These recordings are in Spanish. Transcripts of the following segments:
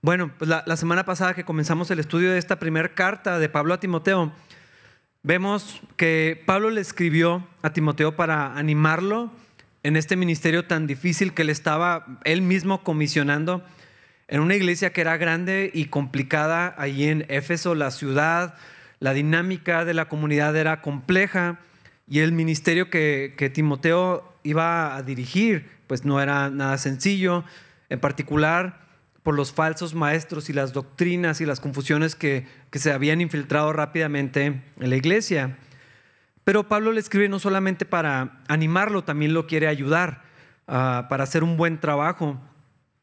Bueno, pues la, semana pasada que comenzamos el estudio de esta primera carta de Pablo a Timoteo, vemos que Pablo le escribió a Timoteo para animarlo en este ministerio tan difícil que le estaba él mismo comisionando en una iglesia que era grande y complicada allí en Éfeso, la ciudad, la dinámica de la comunidad era compleja y el ministerio que, que Timoteo iba a dirigir pues no era nada sencillo, en particular por los falsos maestros y las doctrinas y las confusiones que, se habían infiltrado rápidamente en la iglesia. Pero Pablo le escribe no solamente para animarlo, también lo quiere ayudar ah, para hacer un buen trabajo.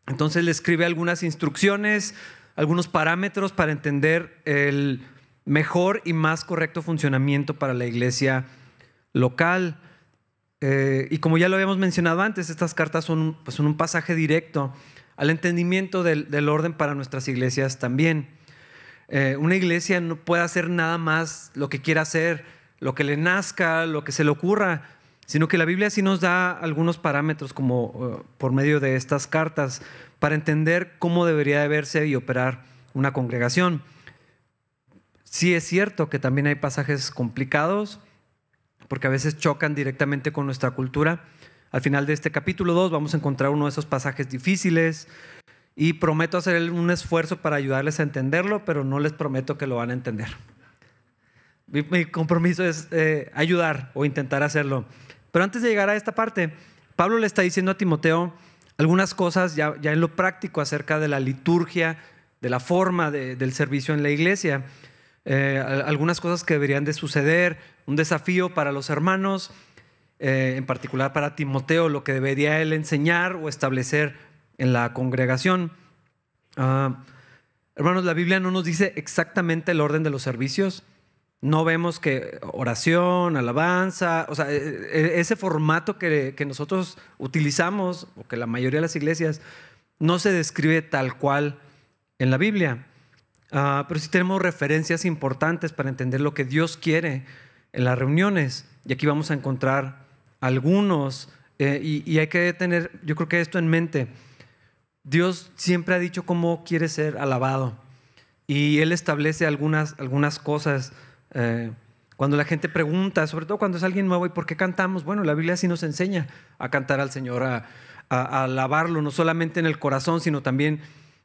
Entonces le escribe algunas instrucciones, algunos parámetros para entender el mejor y más correcto funcionamiento para la iglesia local. Eh, y como ya lo habíamos mencionado antes, estas cartas son, pues, son un pasaje directo al entendimiento del, orden para nuestras iglesias también. Eh, una iglesia no puede hacer nada más lo que quiera hacer, lo que le nazca, lo que se le ocurra, sino que la Biblia sí nos da algunos parámetros como uh, por medio de estas cartas para entender cómo debería de verse y operar una congregación. Sí es cierto que también hay pasajes complicados, porque a veces chocan directamente con nuestra cultura, al final de este capítulo 2 vamos a encontrar uno de esos pasajes difíciles y prometo hacer un esfuerzo para ayudarles a entenderlo, pero no les prometo que lo van a entender. Mi, compromiso es eh, ayudar o intentar hacerlo. Pero antes de llegar a esta parte, Pablo le está diciendo a Timoteo algunas cosas ya, en lo práctico acerca de la liturgia, de la forma del servicio en la iglesia. Eh, algunas cosas que deberían de suceder, un desafío para los hermanos eh, en particular para Timoteo, lo que debería él enseñar o establecer en la congregación. Ah, hermanos, la Biblia no nos dice exactamente el orden de los servicios. No vemos que oración, alabanza, o sea, e, e, ese formato que, nosotros utilizamos, o que la mayoría de las iglesias, no se describe tal cual en la Biblia. Ah, pero sí tenemos referencias importantes para entender lo que Dios quiere en las reuniones. Y aquí vamos a encontrar algunos, eh, y, hay que tener, yo creo que esto en mente, Dios siempre ha dicho cómo quiere ser alabado y Él establece algunas, algunas cosas. Eh, cuando la gente pregunta, sobre todo cuando es alguien nuevo, ¿y por qué cantamos? Bueno, la Biblia sí nos enseña a cantar al Señor, a, alabarlo, no solamente en el corazón, sino también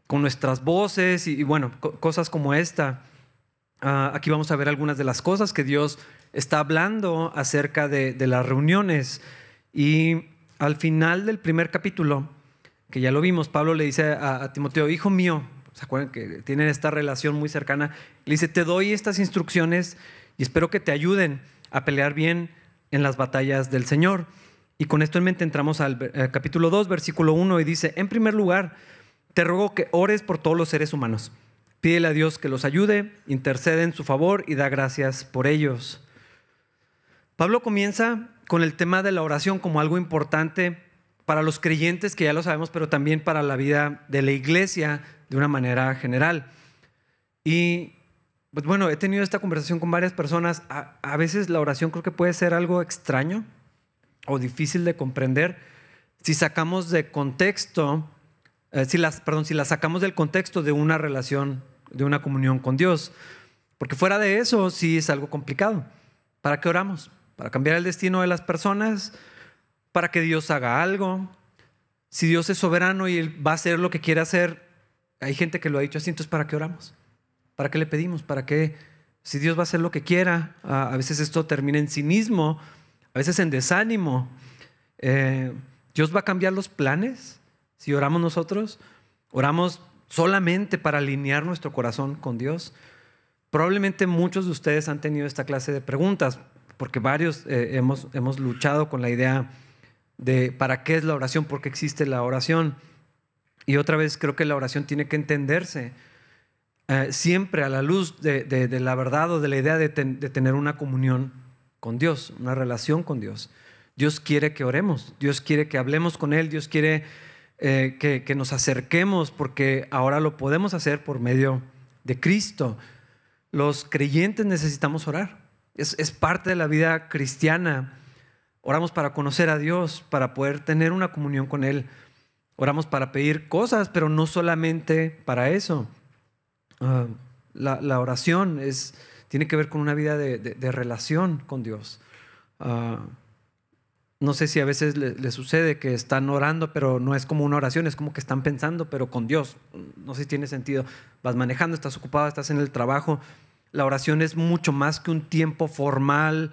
con nuestras voces y, bueno, cosas como esta. Ah, aquí vamos a ver algunas de las cosas que Dios está hablando acerca de, las reuniones. Y al final del primer capítulo, que ya lo vimos, Pablo le dice a, Timoteo, hijo mío, ¿se acuerdan que tienen esta relación muy cercana? Le dice, te doy estas instrucciones y espero que te ayuden a pelear bien en las batallas del Señor. Y con esto en mente entramos al eh, capítulo 2, versículo 1, y dice, en primer lugar, te ruego que ores por todos los seres humanos. Pídele a Dios que los ayude, intercede en su favor y da gracias por ellos. Pablo comienza con el tema de la oración como algo importante para los creyentes, que ya lo sabemos, pero también para la vida de la iglesia de una manera general. Y pues bueno, he tenido esta conversación con varias personas. A, veces la oración creo que puede ser algo extraño o difícil de comprender si sacamos de contexto, eh, si las, si la sacamos del contexto de una relación, de una comunión con Dios. Porque fuera de eso sí es algo complicado. ¿Para qué oramos? Para cambiar el destino de las personas, para que Dios haga algo. Si Dios es soberano y va a hacer lo que quiere hacer, hay gente que lo ha dicho así, entonces ¿para qué oramos? ¿Para qué le pedimos? ¿Para qué? Si Dios va a hacer lo que quiera, a veces esto termina en cinismo, a veces en desánimo. Eh, ¿Dios va a cambiar los planes si oramos nosotros? ¿Oramos solamente para alinear nuestro corazón con Dios? Probablemente muchos de ustedes han tenido esta clase de preguntas porque varios eh, hemos, hemos luchado con la idea de para qué es la oración, por qué existe la oración. Y otra vez creo que la oración tiene que entenderse eh, siempre a la luz de, la verdad o de la idea de, tener una comunión con Dios, una relación con Dios. Dios quiere que oremos, Dios quiere que hablemos con Él, Dios quiere eh, que, que, nos acerquemos porque ahora lo podemos hacer por medio de Cristo. Los creyentes necesitamos orar. Es, parte de la vida cristiana. Oramos para conocer a Dios, para poder tener una comunión con Él. Oramos para pedir cosas, pero no solamente para eso. Ah, la, oración es, tiene que ver con una vida de, relación con Dios. Ah, no sé si a veces le, sucede que están orando, pero no es como una oración, es como que están pensando, pero con Dios. No sé si tiene sentido. Vas manejando, estás ocupado, estás en el trabajo. La oración es mucho más que un tiempo formal,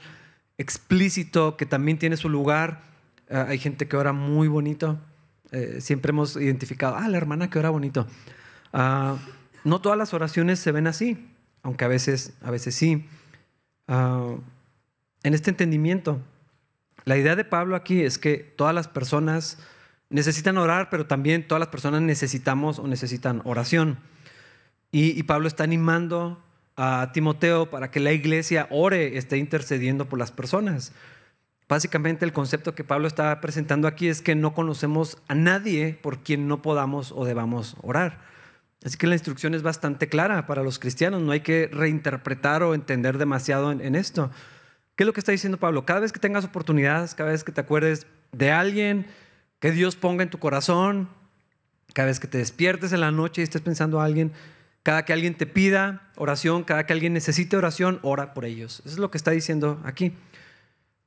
explícito, que también tiene su lugar. Ah, hay gente que ora muy bonito. Eh, siempre hemos identificado, ah, la hermana que ora bonito. Ah, no todas las oraciones se ven así, aunque a veces, a veces sí. Ah, en este entendimiento, la idea de Pablo aquí es que todas las personas necesitan orar, pero también todas las personas necesitamos o necesitan oración. Y, Pablo está animando a Timoteo para que la iglesia ore, esté intercediendo por las personas. Básicamente el concepto que Pablo está presentando aquí es que no conocemos a nadie por quien no podamos o debamos orar. Así que la instrucción es bastante clara para los cristianos, no hay que reinterpretar o entender demasiado en esto. ¿Qué es lo que está diciendo Pablo? Cada vez que tengas oportunidades, cada vez que te acuerdes de alguien que Dios ponga en tu corazón, cada vez que te despiertes en la noche y estés pensando a alguien, cada que alguien te pida oración, cada que alguien necesite oración, ora por ellos. Eso es lo que está diciendo aquí.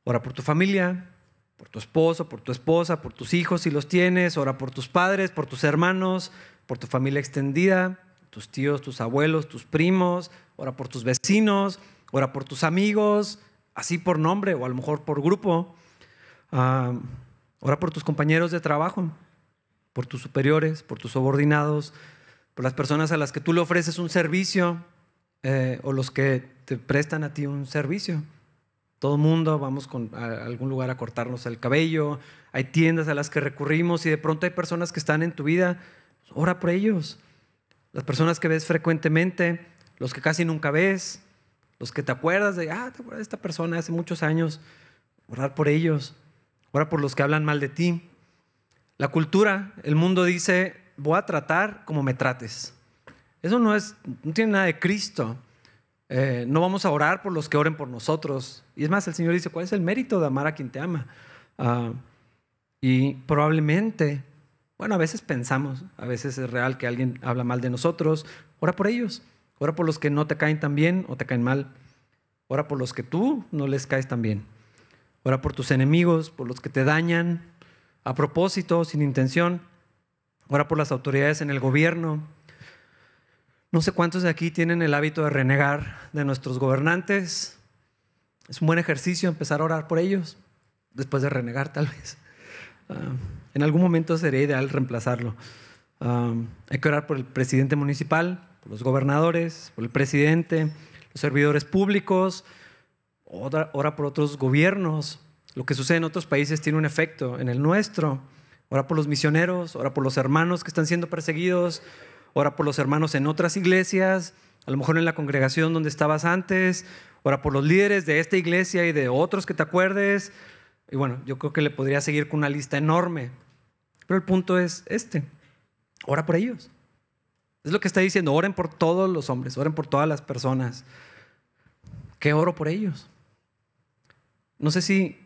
Ora por tu familia, por tu esposo, por tu esposa, por tus hijos si los tienes, ora por tus padres, por tus hermanos, por tu familia extendida, tus tíos, tus abuelos, tus primos, ora por tus vecinos, ora por tus amigos, así por nombre o a lo mejor por grupo. Ah, ora por tus compañeros de trabajo, por tus superiores, por tus subordinados, por las personas a las que tú le ofreces un servicio eh, o los que te prestan a ti un servicio. Todo mundo vamos con, a algún lugar a cortarnos el cabello, hay tiendas a las que recurrimos y de pronto hay personas que están en tu vida, ora por ellos. Las personas que ves frecuentemente, los que casi nunca ves, los que te acuerdas de, ah, te acuerdas de esta persona hace muchos años, orar por ellos, orar por los que hablan mal de ti. La cultura, el mundo dice, voy a tratar como me trates. Eso no, es, no tiene nada de Cristo. Eh, no vamos a orar por los que oren por nosotros. Y es más, el Señor dice, ¿cuál es el mérito de amar a quien te ama? Ah, y probablemente, bueno, a veces pensamos, a veces es real que alguien habla mal de nosotros, ora por ellos. Ora por los que no te caen tan bien o te caen mal. Ora por los que tú no les caes tan bien. Ora por tus enemigos, por los que te dañan a propósito, sin intención. Ora por las autoridades en el gobierno. No sé cuántos de aquí tienen el hábito de renegar de nuestros gobernantes. Es un buen ejercicio empezar a orar por ellos, después de renegar tal vez. Ah, en algún momento sería ideal reemplazarlo. Ah, hay que orar por el presidente municipal, por los gobernadores, por el presidente, los servidores públicos, ora, por otros gobiernos. Lo que sucede en otros países tiene un efecto en el nuestro. Ora por los misioneros, ora por los hermanos que están siendo perseguidos, ora por los hermanos en otras iglesias, a lo mejor en la congregación donde estabas antes, ora por los líderes de esta iglesia y de otros que te acuerdes. Y bueno, yo creo que le podría seguir con una lista enorme. Pero el punto es este, ora por ellos. Es lo que está diciendo, oren por todos los hombres, oren por todas las personas. ¿Qué oro por ellos? No sé si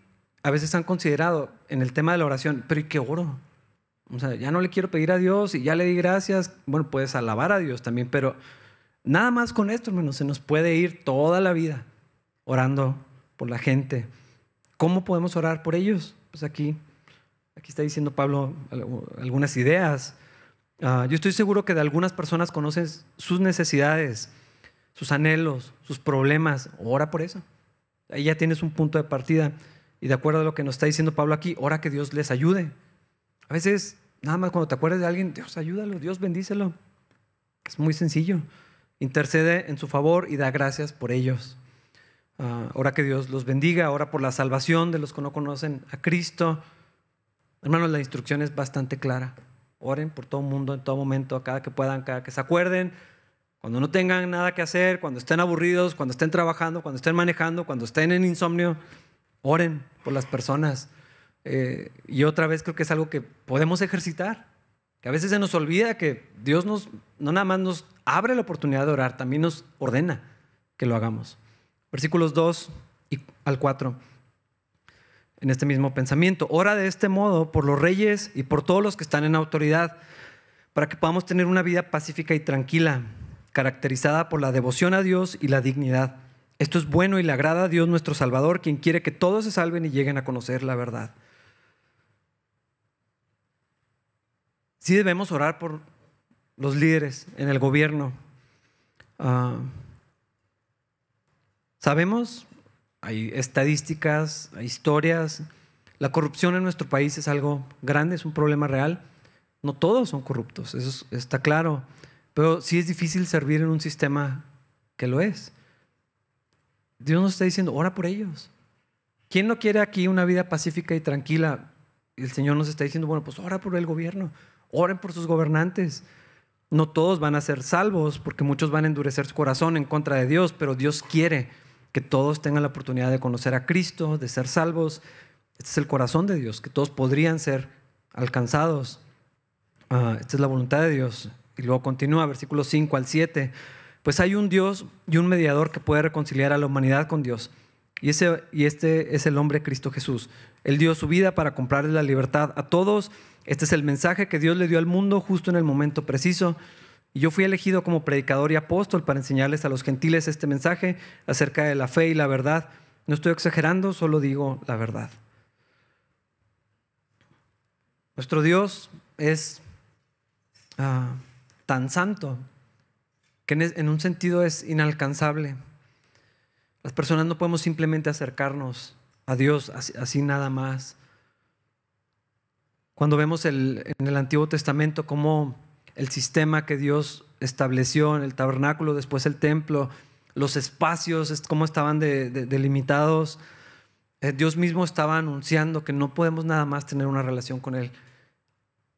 a veces han considerado en el tema de la oración, pero ¿y qué oro? O sea, ya no le quiero pedir a Dios y ya le di gracias. Bueno, puedes alabar a Dios también, pero nada más con esto, hermano, se nos puede ir toda la vida orando por la gente. ¿Cómo podemos orar por ellos? Pues aquí, aquí está diciendo Pablo algunas ideas. Ah, yo estoy seguro que de algunas personas conoces sus necesidades, sus anhelos, sus problemas. Ora por eso. Ahí ya tienes un punto de partida. Y de acuerdo a lo que nos está diciendo Pablo aquí, ora que Dios les ayude. A veces, nada más cuando te acuerdes de alguien, Dios ayúdalo, Dios bendícelo. Es muy sencillo. Intercede en su favor y da gracias por ellos. Uh, ora que Dios los bendiga, ora por la salvación de los que no conocen a Cristo. Hermanos, la instrucción es bastante clara. Oren por todo el mundo en todo momento, cada que puedan, cada que se acuerden. Cuando no tengan nada que hacer, cuando estén aburridos, cuando estén trabajando, cuando estén manejando, cuando estén en insomnio, oren por las personas. Eh, y otra vez creo que es algo que podemos ejercitar. Que a veces se nos olvida que Dios nos, no nada más nos abre la oportunidad de orar, también nos ordena que lo hagamos. Versículos 2 y al 4. en este mismo pensamiento. Ora de este modo por los reyes y por todos los que están en autoridad, para que podamos tener una vida pacífica y tranquila, caracterizada por la devoción a Dios y la dignidad. Esto es bueno y le agrada a Dios nuestro Salvador, quien quiere que todos se salven y lleguen a conocer la verdad. Sí debemos orar por los líderes en el gobierno. Ah, sabemos, hay estadísticas, hay historias. La corrupción en nuestro país es algo grande, es un problema real. No todos son corruptos, eso está claro. Pero sí es difícil servir en un sistema que lo es. Dios nos está diciendo, ora por ellos. ¿Quién no quiere aquí una vida pacífica y tranquila? El Señor nos está diciendo, bueno, pues ora por el gobierno, oren por sus gobernantes. No todos van a ser salvos porque muchos van a endurecer su corazón en contra de Dios, pero Dios quiere que todos tengan la oportunidad de conocer a Cristo, de ser salvos. Este es el corazón de Dios, que todos podrían ser alcanzados. Ah, esta es la voluntad de Dios. Y luego continúa, versículos 5 al 7. Pues hay un Dios y un mediador que puede reconciliar a la humanidad con Dios. Y, ese, y este es el hombre Cristo Jesús. Él dio su vida para comprarle la libertad a todos. Este es el mensaje que Dios le dio al mundo justo en el momento preciso. Y yo fui elegido como predicador y apóstol para enseñarles a los gentiles este mensaje acerca de la fe y la verdad. No estoy exagerando, solo digo la verdad. Nuestro Dios es Ah, tan santo que en un sentido es inalcanzable. Las personas no podemos simplemente acercarnos a Dios así, nada más. Cuando vemos en el Antiguo Testamento cómo el sistema que Dios estableció en el tabernáculo, después el templo, los espacios, cómo estaban delimitados, eh, Dios mismo estaba anunciando que no podemos nada más tener una relación con Él.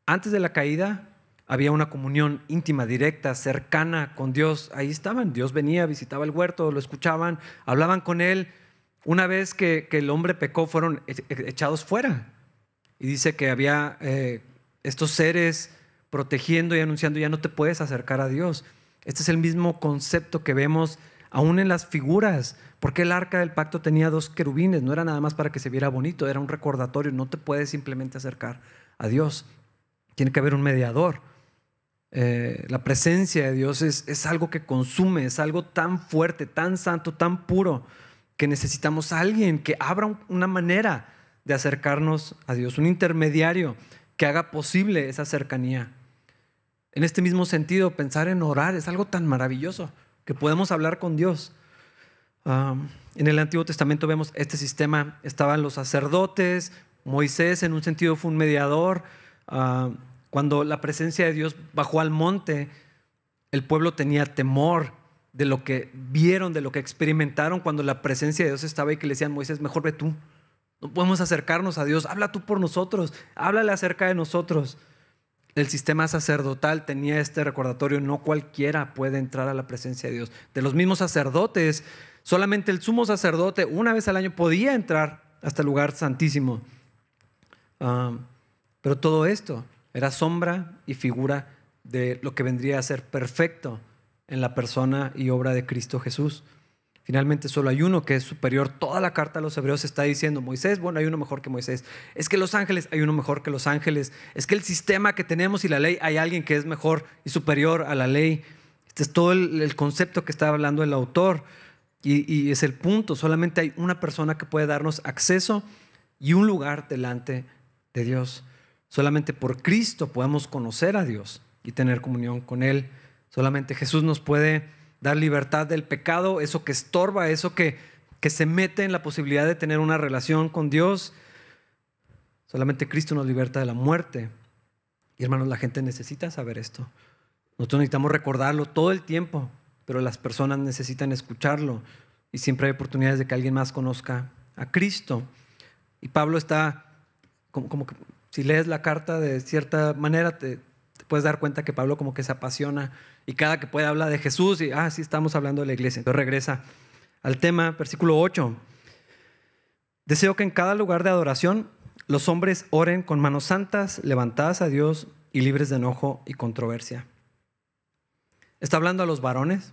Antes de la caída, había una comunión íntima, directa, cercana con Dios. Ahí estaban, Dios venía, visitaba el huerto, lo escuchaban, hablaban con Él. Una vez que, el hombre pecó, fueron e, e, echados fuera. Y dice que había eh, estos seres protegiendo y anunciando, ya no te puedes acercar a Dios. Este es el mismo concepto que vemos aún en las figuras. Porque el arca del pacto tenía dos querubines, no era nada más para que se viera bonito, era un recordatorio, no te puedes simplemente acercar a Dios. Tiene que haber un mediador. Eh, la presencia de Dios es, algo que consume, es algo tan fuerte, tan santo, tan puro, que necesitamos a alguien que abra una manera de acercarnos a Dios, un intermediario que haga posible esa cercanía. En este mismo sentido, pensar en orar es algo tan maravilloso que podemos hablar con Dios. en el Antiguo Testamento vemos este sistema, estaban los sacerdotes, Moisés en un sentido fue un mediador, cuando la presencia de Dios bajó al monte, el pueblo tenía temor de lo que vieron, de lo que experimentaron cuando la presencia de Dios estaba y que le decían, Moisés, mejor ve tú. No podemos acercarnos a Dios. Habla tú por nosotros. Háblale acerca de nosotros. El sistema sacerdotal tenía este recordatorio. No cualquiera puede entrar a la presencia de Dios. De los mismos sacerdotes, solamente el sumo sacerdote una vez al año podía entrar hasta el lugar santísimo. Ah, pero todo esto era sombra y figura de lo que vendría a ser perfecto en la persona y obra de Cristo Jesús. Finalmente solo hay uno que es superior. Toda la carta a los hebreos está diciendo, Moisés, bueno, hay uno mejor que Moisés. Es que los ángeles, hay uno mejor que los ángeles. Es que el sistema que tenemos y la ley, hay alguien que es mejor y superior a la ley. Este es todo el, concepto que está hablando el autor. Y, y es el punto, solamente hay una persona que puede darnos acceso y un lugar delante de Dios. Solamente por Cristo podemos conocer a Dios y tener comunión con Él. Solamente Jesús nos puede dar libertad del pecado, eso que estorba, eso que, que se mete en la posibilidad de tener una relación con Dios. Solamente Cristo nos liberta de la muerte. Y hermanos, la gente necesita saber esto. Nosotros necesitamos recordarlo todo el tiempo, pero las personas necesitan escucharlo. Y siempre hay oportunidades de que alguien más conozca a Cristo. Y Pablo está como, como que si lees la carta de cierta manera, te, puedes dar cuenta que Pablo como que se apasiona y cada que puede habla de Jesús y, ah, sí, estamos hablando de la iglesia. Entonces regresa al tema, versículo 8. Deseo que en cada lugar de adoración los hombres oren con manos santas, levantadas a Dios y libres de enojo y controversia. Está hablando a los varones.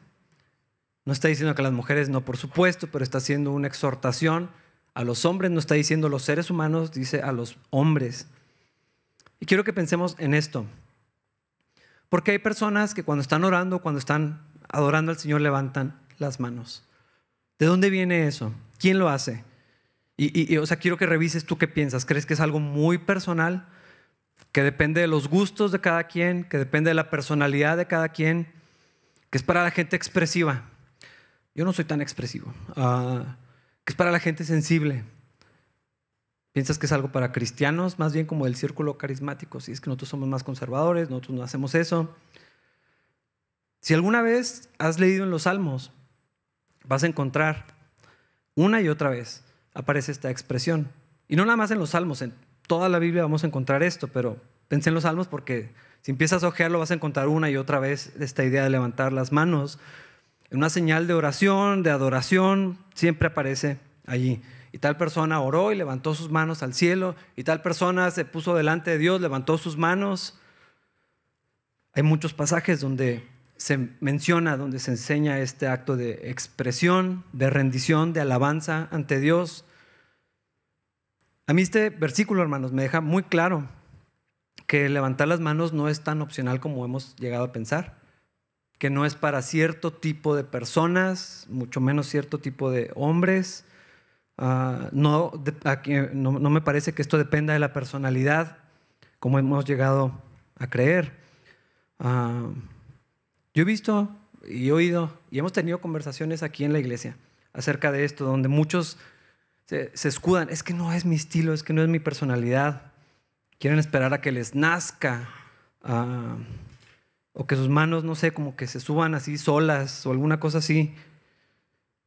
No está diciendo que a las mujeres no, por supuesto, pero está haciendo una exhortación a los hombres, no está diciendo los seres humanos, dice a los hombres. Y quiero que pensemos en esto. Porque hay personas que cuando están orando, cuando están adorando al Señor, levantan las manos. ¿De dónde viene eso? ¿Quién lo hace? Y, o sea, quiero que revises tú qué piensas. ¿Crees que es algo muy personal? ¿Que depende de los gustos de cada quien? ¿Que depende de la personalidad de cada quien? ¿Que es para la gente expresiva? Yo no soy tan expresivo. Ah, ¿Que es para la gente sensible? ¿Piensas que es algo para cristianos? Más bien como el círculo carismático. Si es que nosotros somos más conservadores, nosotros no hacemos eso. Si alguna vez has leído en los Salmos, vas a encontrar una y otra vez aparece esta expresión. Y no nada más en los Salmos, en toda la Biblia vamos a encontrar esto, pero pensé en los Salmos porque si empiezas a ojearlo vas a encontrar una y otra vez esta idea de levantar las manos. Una señal de oración, de adoración, siempre aparece allí. Y tal persona oró y levantó sus manos al cielo, y tal persona se puso delante de Dios, levantó sus manos. Hay muchos pasajes donde se menciona, donde se enseña este acto de expresión, de rendición, de alabanza ante Dios. A mí este versículo, hermanos, me deja muy claro que levantar las manos no es tan opcional como hemos llegado a pensar, que no es para cierto tipo de personas, mucho menos cierto tipo de hombres. Ah, no, no, me parece que esto dependa de la personalidad, como hemos llegado a creer. Ah, yo he visto y oído y hemos tenido conversaciones aquí en la iglesia acerca de esto, donde muchos se, escudan, es que no es mi estilo, es que no es mi personalidad. Quieren esperar a que les nazca ah, o que sus manos, no sé, como que se suban así solas o alguna cosa así.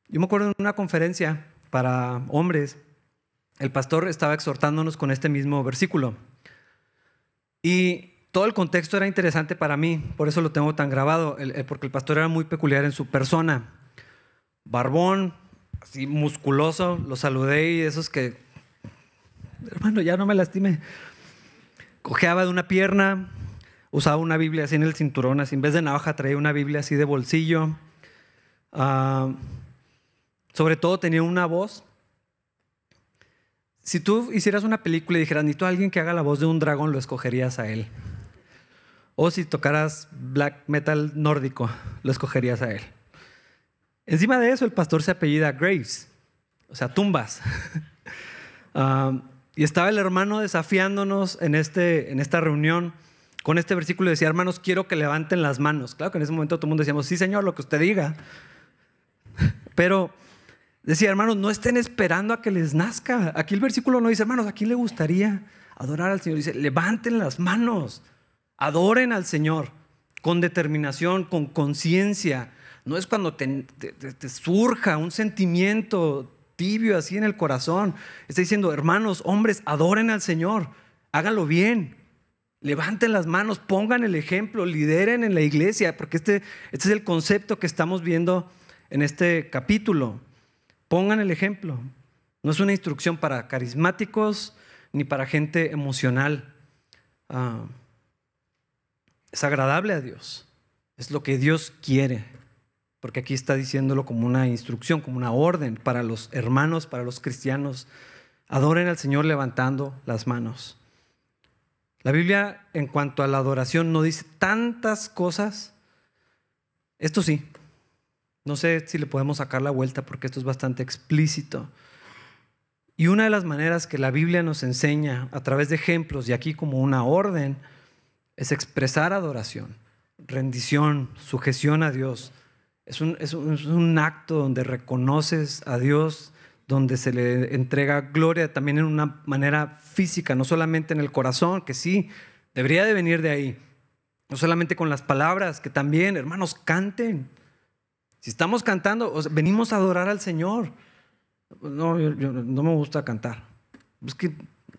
Yo me acuerdo en una conferencia para hombres, el pastor estaba exhortándonos con este mismo versículo. Y todo el contexto era interesante para mí, por eso lo tengo tan grabado, porque el pastor era muy peculiar en su persona. Barbón, así musculoso, lo saludé y esos que, hermano, ya no me lastime. Cojeaba de una pierna, usaba una Biblia así en el cinturón, así en vez de navaja traía una Biblia así de bolsillo. Ah, sobre todo tenía una voz. Si tú hicieras una película y dijeras, ni tú alguien que haga la voz de un dragón, lo escogerías a él. O si tocaras black metal nórdico, lo escogerías a él. Encima de eso, el pastor se apellida Graves, o sea, tumbas. Ah, y estaba el hermano desafiándonos en, este, en esta reunión con este versículo. Decía, hermanos, quiero que levanten las manos. Claro que en ese momento todo el mundo decíamos, sí, Señor, lo que usted diga. Pero decía, hermanos, no estén esperando a que les nazca. Aquí el versículo no dice, hermanos, ¿a quién le gustaría adorar al Señor? Dice, levanten las manos. Adoren al Señor con determinación, con conciencia. No es cuando te, surja un sentimiento tibio así en el corazón. Está diciendo, hermanos, hombres, adoren al Señor, háganlo bien. Levanten las manos, pongan el ejemplo, lideren en la iglesia, porque este, este es el concepto que estamos viendo en este capítulo. Pongan el ejemplo. No es una instrucción para carismáticos ni para gente emocional. Ah, es agradable a Dios. Es lo que Dios quiere. Porque aquí está diciéndolo como una instrucción, como una orden para los hermanos, para los cristianos. Adoren al Señor levantando las manos. La Biblia en cuanto a la adoración no dice tantas cosas. Esto sí. No sé si le podemos sacar la vuelta porque esto es bastante explícito. Y una de las maneras que la Biblia nos enseña a través de ejemplos y aquí como una orden es expresar adoración, rendición, sujeción a Dios. Es un, es, un, acto donde reconoces a Dios, donde se le entrega gloria también en una manera física, no solamente en el corazón, que sí, debería de venir de ahí. No solamente con las palabras, que también, hermanos, canten. Si estamos cantando, venimos a adorar al Señor. No, no me gusta cantar. Es que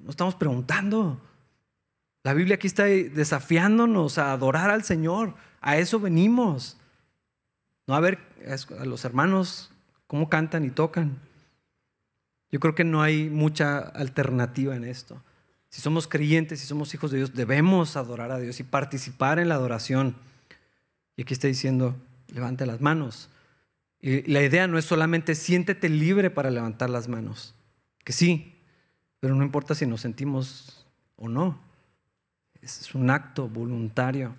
no estamos preguntando. La Biblia aquí está desafiándonos a adorar al Señor. A eso venimos. No a ver a los hermanos cómo cantan y tocan. Yo creo que no hay mucha alternativa en esto. Si somos creyentes, si somos hijos de Dios, debemos adorar a Dios y participar en la adoración. Y aquí está diciendo, levante las manos. La idea no es solamente siéntete libre para levantar las manos, que sí, pero no importa si nos sentimos o no. Es un acto voluntario.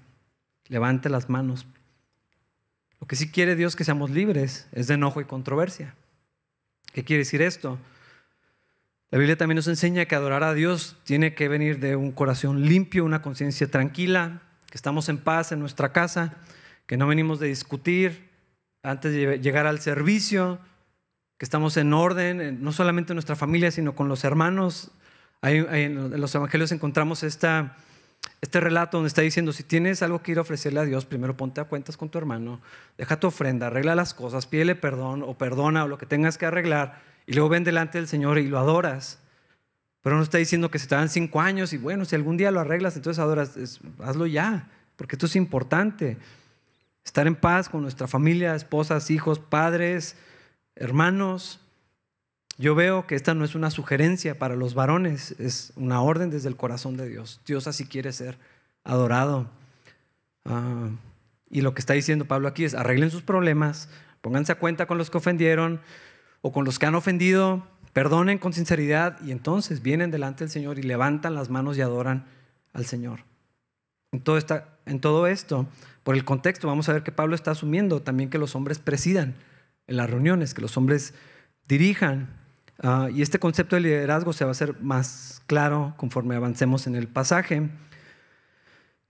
Levante las manos. Lo que sí quiere Dios que seamos libres es de enojo y controversia. ¿Qué quiere decir esto? La Biblia también nos enseña que adorar a Dios tiene que venir de un corazón limpio, una conciencia tranquila, que estamos en paz en nuestra casa, que no venimos de discutir antes de llegar al servicio, que estamos en orden, no solamente en nuestra familia, sino con los hermanos. en los evangelios encontramos esta, este relato donde está diciendo, si tienes algo que ir a ofrecerle a Dios, primero ponte a cuentas con tu hermano, deja tu ofrenda, arregla las cosas, pídele perdón o perdona o lo que tengas que arreglar, y luego ven delante del Señor y lo adoras. Pero no está diciendo que se te dan cinco años y bueno, si algún día lo arreglas, entonces adoras, hazlo ya, porque esto es importante. Estar en paz con nuestra familia, esposas, hijos, padres, hermanos. Yo veo que esta no es una sugerencia para los varones, es una orden desde el corazón de Dios. Dios así quiere ser adorado. Ah, y lo que está diciendo Pablo aquí es, arreglen sus problemas, pónganse a cuenta con los que ofendieron o con los que han ofendido, perdonen con sinceridad y entonces vienen delante del Señor y levantan las manos y adoran al Señor. En todo, esto, por el contexto, vamos a ver que Pablo está asumiendo también que los hombres presidan en las reuniones, que los hombres dirijan. Ah, y este concepto de liderazgo se va a hacer más claro conforme avancemos en el pasaje.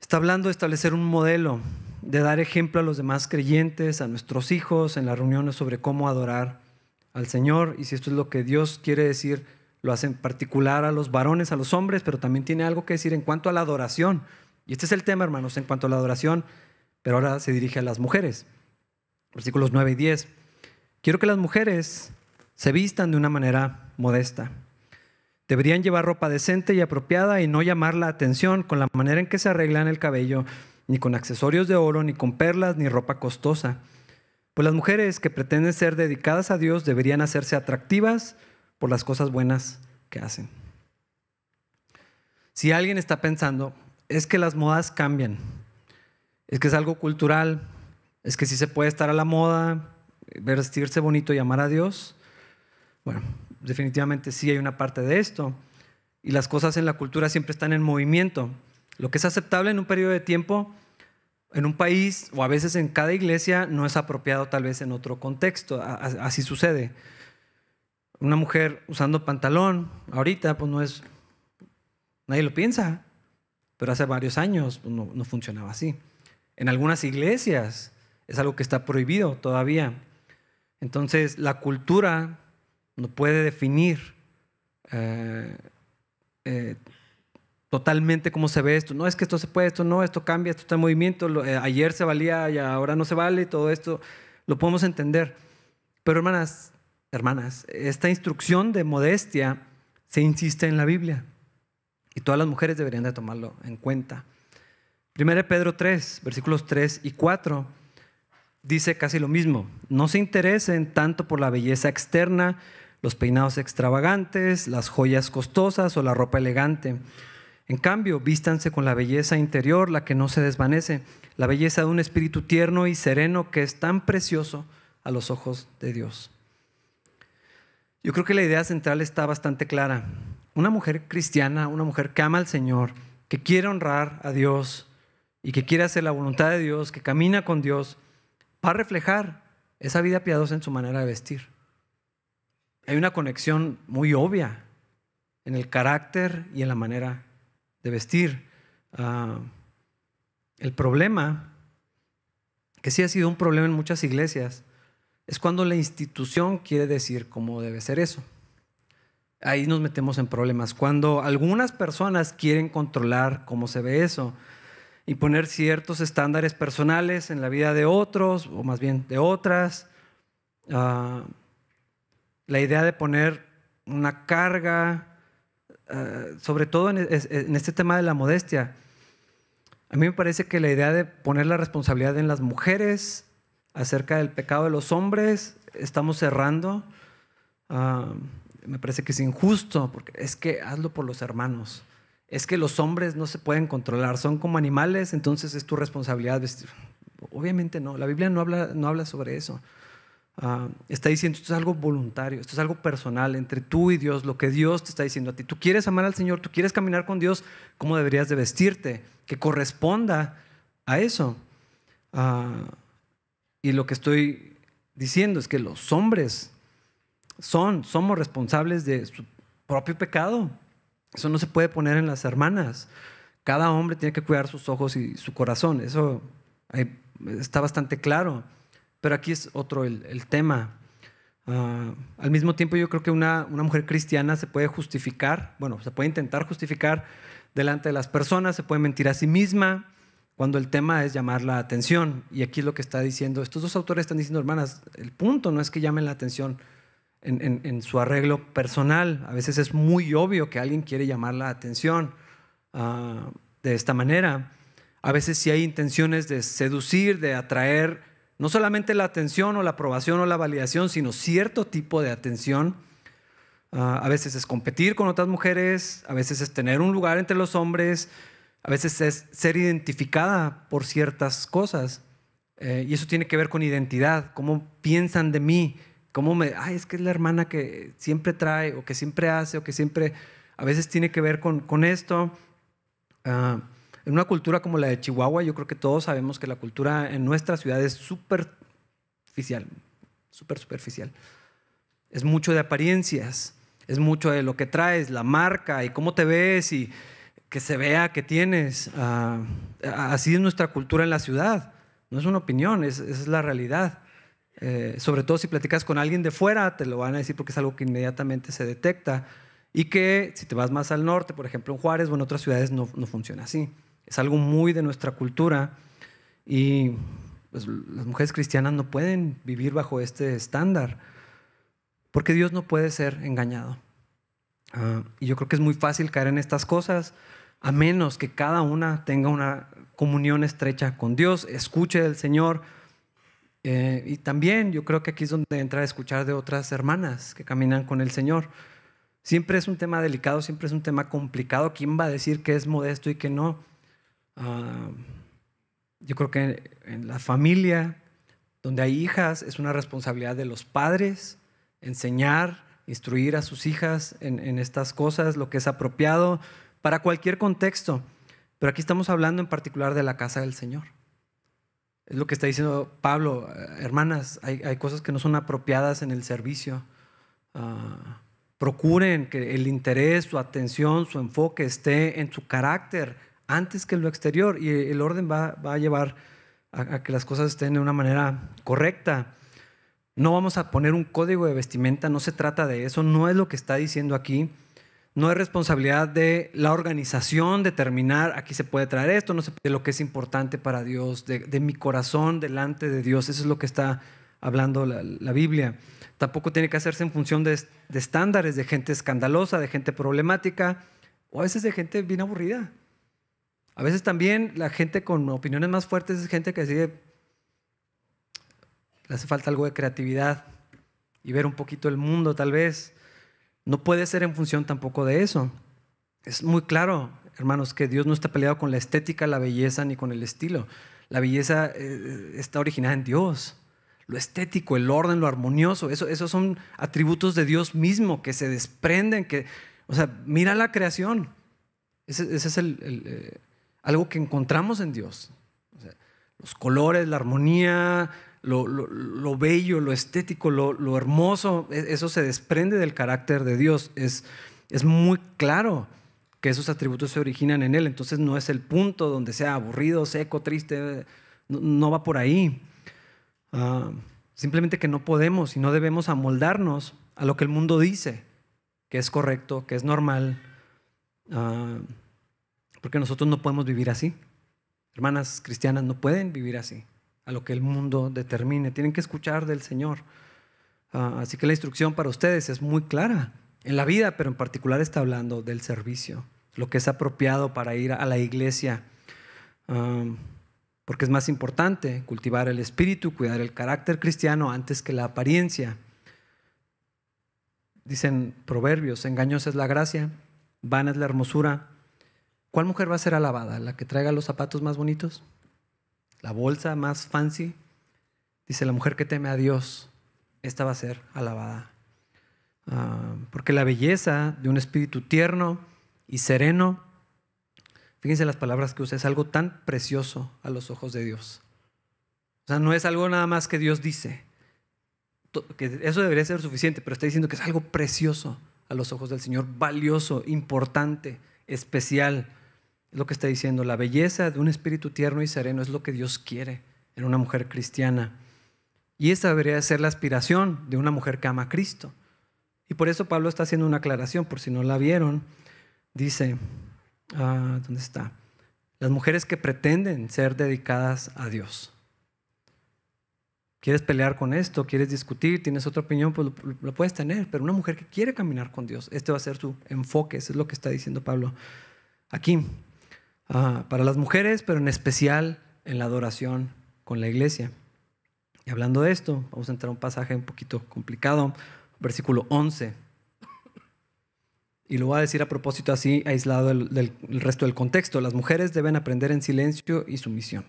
Está hablando de establecer un modelo, de dar ejemplo a los demás creyentes, a nuestros hijos, en las reuniones sobre cómo adorar al Señor. Y si esto es lo que Dios quiere decir, lo hace en particular a los varones, a los hombres, pero también tiene algo que decir en cuanto a la adoración. Y este es el tema, hermanos, en cuanto a la adoración, pero ahora se dirige a las mujeres. Versículos 9 y 10. Quiero que las mujeres se vistan de una manera modesta. Deberían llevar ropa decente y apropiada y no llamar la atención con la manera en que se arreglan el cabello, ni con accesorios de oro, ni con perlas, ni ropa costosa. Pues las mujeres que pretenden ser dedicadas a Dios deberían hacerse atractivas por las cosas buenas que hacen. Si alguien está pensando, es que las modas cambian, es que es algo cultural, es que sí se puede estar a la moda, vestirse bonito y amar a Dios? Bueno, definitivamente sí hay una parte de esto. Y las cosas en la cultura siempre están en movimiento. Lo que es aceptable en un periodo de tiempo, en un país o a veces en cada iglesia, no es apropiado tal vez en otro contexto. Así sucede. Una mujer usando pantalón, ahorita pues no es, nadie lo piensa, pero hace varios años no, no funcionaba así. En algunas iglesias es algo que está prohibido todavía. Entonces, la cultura no puede definir eh, eh, totalmente cómo se ve esto. No es que esto se puede, esto no, esto cambia, esto está en movimiento. Eh, ayer se valía y ahora no se vale, todo esto lo podemos entender. Pero hermanas, hermanas, esta instrucción de modestia se insiste en la Biblia y todas las mujeres deberían de tomarlo en cuenta. 1 Pedro 3, versículos 3 y 4 dice casi lo mismo. No se interesen tanto por la belleza externa, los peinados extravagantes, las joyas costosas o la ropa elegante. En cambio, vístanse con la belleza interior, la que no se desvanece, la belleza de un espíritu tierno y sereno que es tan precioso a los ojos de Dios. Yo creo que la idea central está bastante clara. Una mujer cristiana, una mujer que ama al Señor, que quiere honrar a Dios y que quiere hacer la voluntad de Dios, que camina con Dios, va a reflejar esa vida piadosa en su manera de vestir. Hay una conexión muy obvia en el carácter y en la manera de vestir. Ah, el problema, que sí ha sido un problema en muchas iglesias, es cuando la institución quiere decir cómo debe ser eso. Ahí nos metemos en problemas. Cuando algunas personas quieren controlar cómo se ve eso, y poner ciertos estándares personales en la vida de otros, o más bien de otras. Ah, la idea de poner una carga, ah, sobre todo en, este tema de la modestia. A mí me parece que la idea de poner la responsabilidad en las mujeres acerca del pecado de los hombres, estamos cerrando. Ah, me parece que es injusto, porque es que hazlo por los hermanos es que los hombres no se pueden controlar, son como animales, entonces es tu responsabilidad vestir. Obviamente no, la Biblia no habla, no habla sobre eso. Ah, está diciendo, esto es algo voluntario, esto es algo personal entre tú y Dios, lo que Dios te está diciendo a ti. Tú quieres amar al Señor, tú quieres caminar con Dios, ¿cómo deberías de vestirte? Que corresponda a eso. Ah, y lo que estoy diciendo es que los hombres son, somos responsables de su propio pecado. Eso no se puede poner en las hermanas. Cada hombre tiene que cuidar sus ojos y su corazón. Eso está bastante claro. Pero aquí es otro el, tema. Ah, al mismo tiempo yo creo que una, una, mujer cristiana se puede justificar, bueno, se puede intentar justificar delante de las personas, se puede mentir a sí misma cuando el tema es llamar la atención. Y aquí es lo que está diciendo, estos dos autores están diciendo, hermanas, el punto no es que llamen la atención en, su arreglo personal. A veces es muy obvio que alguien quiere llamar la atención ah, de esta manera. A veces sí hay intenciones de seducir, de atraer no solamente la atención o la aprobación o la validación, sino cierto tipo de atención. Ah, a veces es competir con otras mujeres, a veces es tener un lugar entre los hombres, a veces es ser identificada por ciertas cosas. Eh, y eso tiene que ver con identidad, cómo piensan de mí, cómo me, ay, es que es la hermana que siempre trae o que siempre hace o que siempre, a veces tiene que ver con, con esto. Uh, en una cultura como la de Chihuahua, yo creo que todos sabemos que la cultura en nuestra ciudad es superficial, súper superficial. Es mucho de apariencias, es mucho de lo que traes, la marca y cómo te ves y que se vea que tienes. Ah, así es nuestra cultura en la ciudad. No es una opinión, es, es la realidad. Eh, sobre todo si platicas con alguien de fuera, te lo van a decir porque es algo que inmediatamente se detecta y que si te vas más al norte, por ejemplo en Juárez o en otras ciudades, no, no funciona así. Es algo muy de nuestra cultura y pues, las mujeres cristianas no pueden vivir bajo este estándar porque Dios no puede ser engañado. Ah, y yo creo que es muy fácil caer en estas cosas a menos que cada una tenga una comunión estrecha con Dios, escuche del Señor. Eh, y también yo creo que aquí es donde entra a escuchar de otras hermanas que caminan con el Señor. Siempre es un tema delicado, siempre es un tema complicado. ¿Quién va a decir que es modesto y que no? Ah, yo creo que en la familia, donde hay hijas, es una responsabilidad de los padres enseñar, instruir a sus hijas en, estas cosas, lo que es apropiado para cualquier contexto. Pero aquí estamos hablando en particular de la casa del Señor. Es lo que está diciendo Pablo, eh, hermanas, hay, cosas que no son apropiadas en el servicio. Ah, procuren que el interés, su atención, su enfoque esté en su carácter, antes que lo exterior y el orden va, a llevar a, que las cosas estén de una manera correcta. No vamos a poner un código de vestimenta, no se trata de eso, no es lo que está diciendo aquí. No es responsabilidad de la organización determinar, aquí se puede traer esto, no se de lo que es importante para Dios, de, mi corazón delante de Dios. Eso es lo que está hablando la, Biblia. Tampoco tiene que hacerse en función de, estándares, de gente escandalosa, de gente problemática, o a veces de gente bien aburrida. A veces también la gente con opiniones más fuertes es gente que sigue, le hace falta algo de creatividad y ver un poquito el mundo tal vez. No puede ser en función tampoco de eso. Es muy claro, hermanos, que Dios no está peleado con la estética, la belleza ni con el estilo. La belleza eh, está originada en Dios. Lo estético, el orden, lo armonioso, eso, esos son atributos de Dios mismo que se desprenden, que, o sea, mira la creación. Ese, es el, eh, algo que encontramos en Dios. los colores, la armonía, lo, bello, lo estético, lo, hermoso, e, eso se desprende del carácter de Dios. Es, es muy claro que esos atributos se originan en Él. Entonces no es el punto donde sea aburrido, seco, triste, no, va por ahí. Ah, simplemente que no podemos y no debemos amoldarnos a lo que el mundo dice, que es correcto, que es normal. Ah, porque nosotros no podemos vivir así. Hermanas cristianas no pueden vivir así, a lo que el mundo determine. Tienen que escuchar del Señor. Ah, así que la instrucción para ustedes es muy clara en la vida, pero en particular está hablando del servicio, lo que es apropiado para ir a la iglesia. Ah, porque es más importante cultivar el espíritu, cuidar el carácter cristiano antes que la apariencia. Dicen proverbios, engañosa es la gracia, vana es la hermosura, ¿Cuál mujer va a ser alabada? ¿La que traiga los zapatos más bonitos? ¿La bolsa más fancy? Dice la mujer que teme a Dios esta va a ser alabada. Ah, porque la belleza de un espíritu tierno y sereno, fíjense las palabras que usa, es algo tan precioso a los ojos de Dios. O sea, no es algo nada más que Dios dice, que eso debería ser suficiente, pero está diciendo que es algo precioso a los ojos del Señor, valioso, importante, especial. Es lo que está diciendo, la belleza de un espíritu tierno y sereno es lo que Dios quiere en una mujer cristiana. Y esa debería ser la aspiración de una mujer que ama a Cristo. Y por eso Pablo está haciendo una aclaración, por si no la vieron. Dice, ah, ¿dónde está? Las mujeres que pretenden ser dedicadas a Dios. ¿Quieres pelear con esto? ¿Quieres discutir? ¿Tienes otra opinión? Pues lo, puedes tener, pero una mujer que quiere caminar con Dios, este va a ser su enfoque, eso es lo que está diciendo Pablo aquí. Para las mujeres, pero en especial en la adoración con la iglesia. Y hablando de esto, vamos a entrar a un pasaje un poquito complicado, versículo 11. Y lo voy a decir a propósito así, aislado del resto del contexto. Las mujeres deben aprender en silencio y sumisión.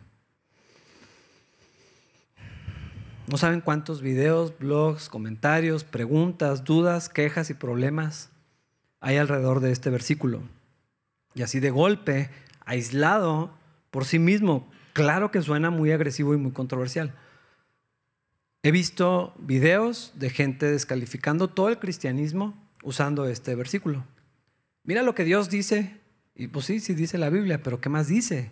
No saben cuántos videos, blogs, comentarios, preguntas, dudas, quejas y problemas hay alrededor de este versículo. Y así de golpe, aislado por sí mismo, claro que suena muy agresivo y muy controversial. He visto videos de gente descalificando todo el cristianismo usando este versículo. Mira lo que Dios dice. Y pues sí, sí dice la Biblia, pero ¿qué más dice?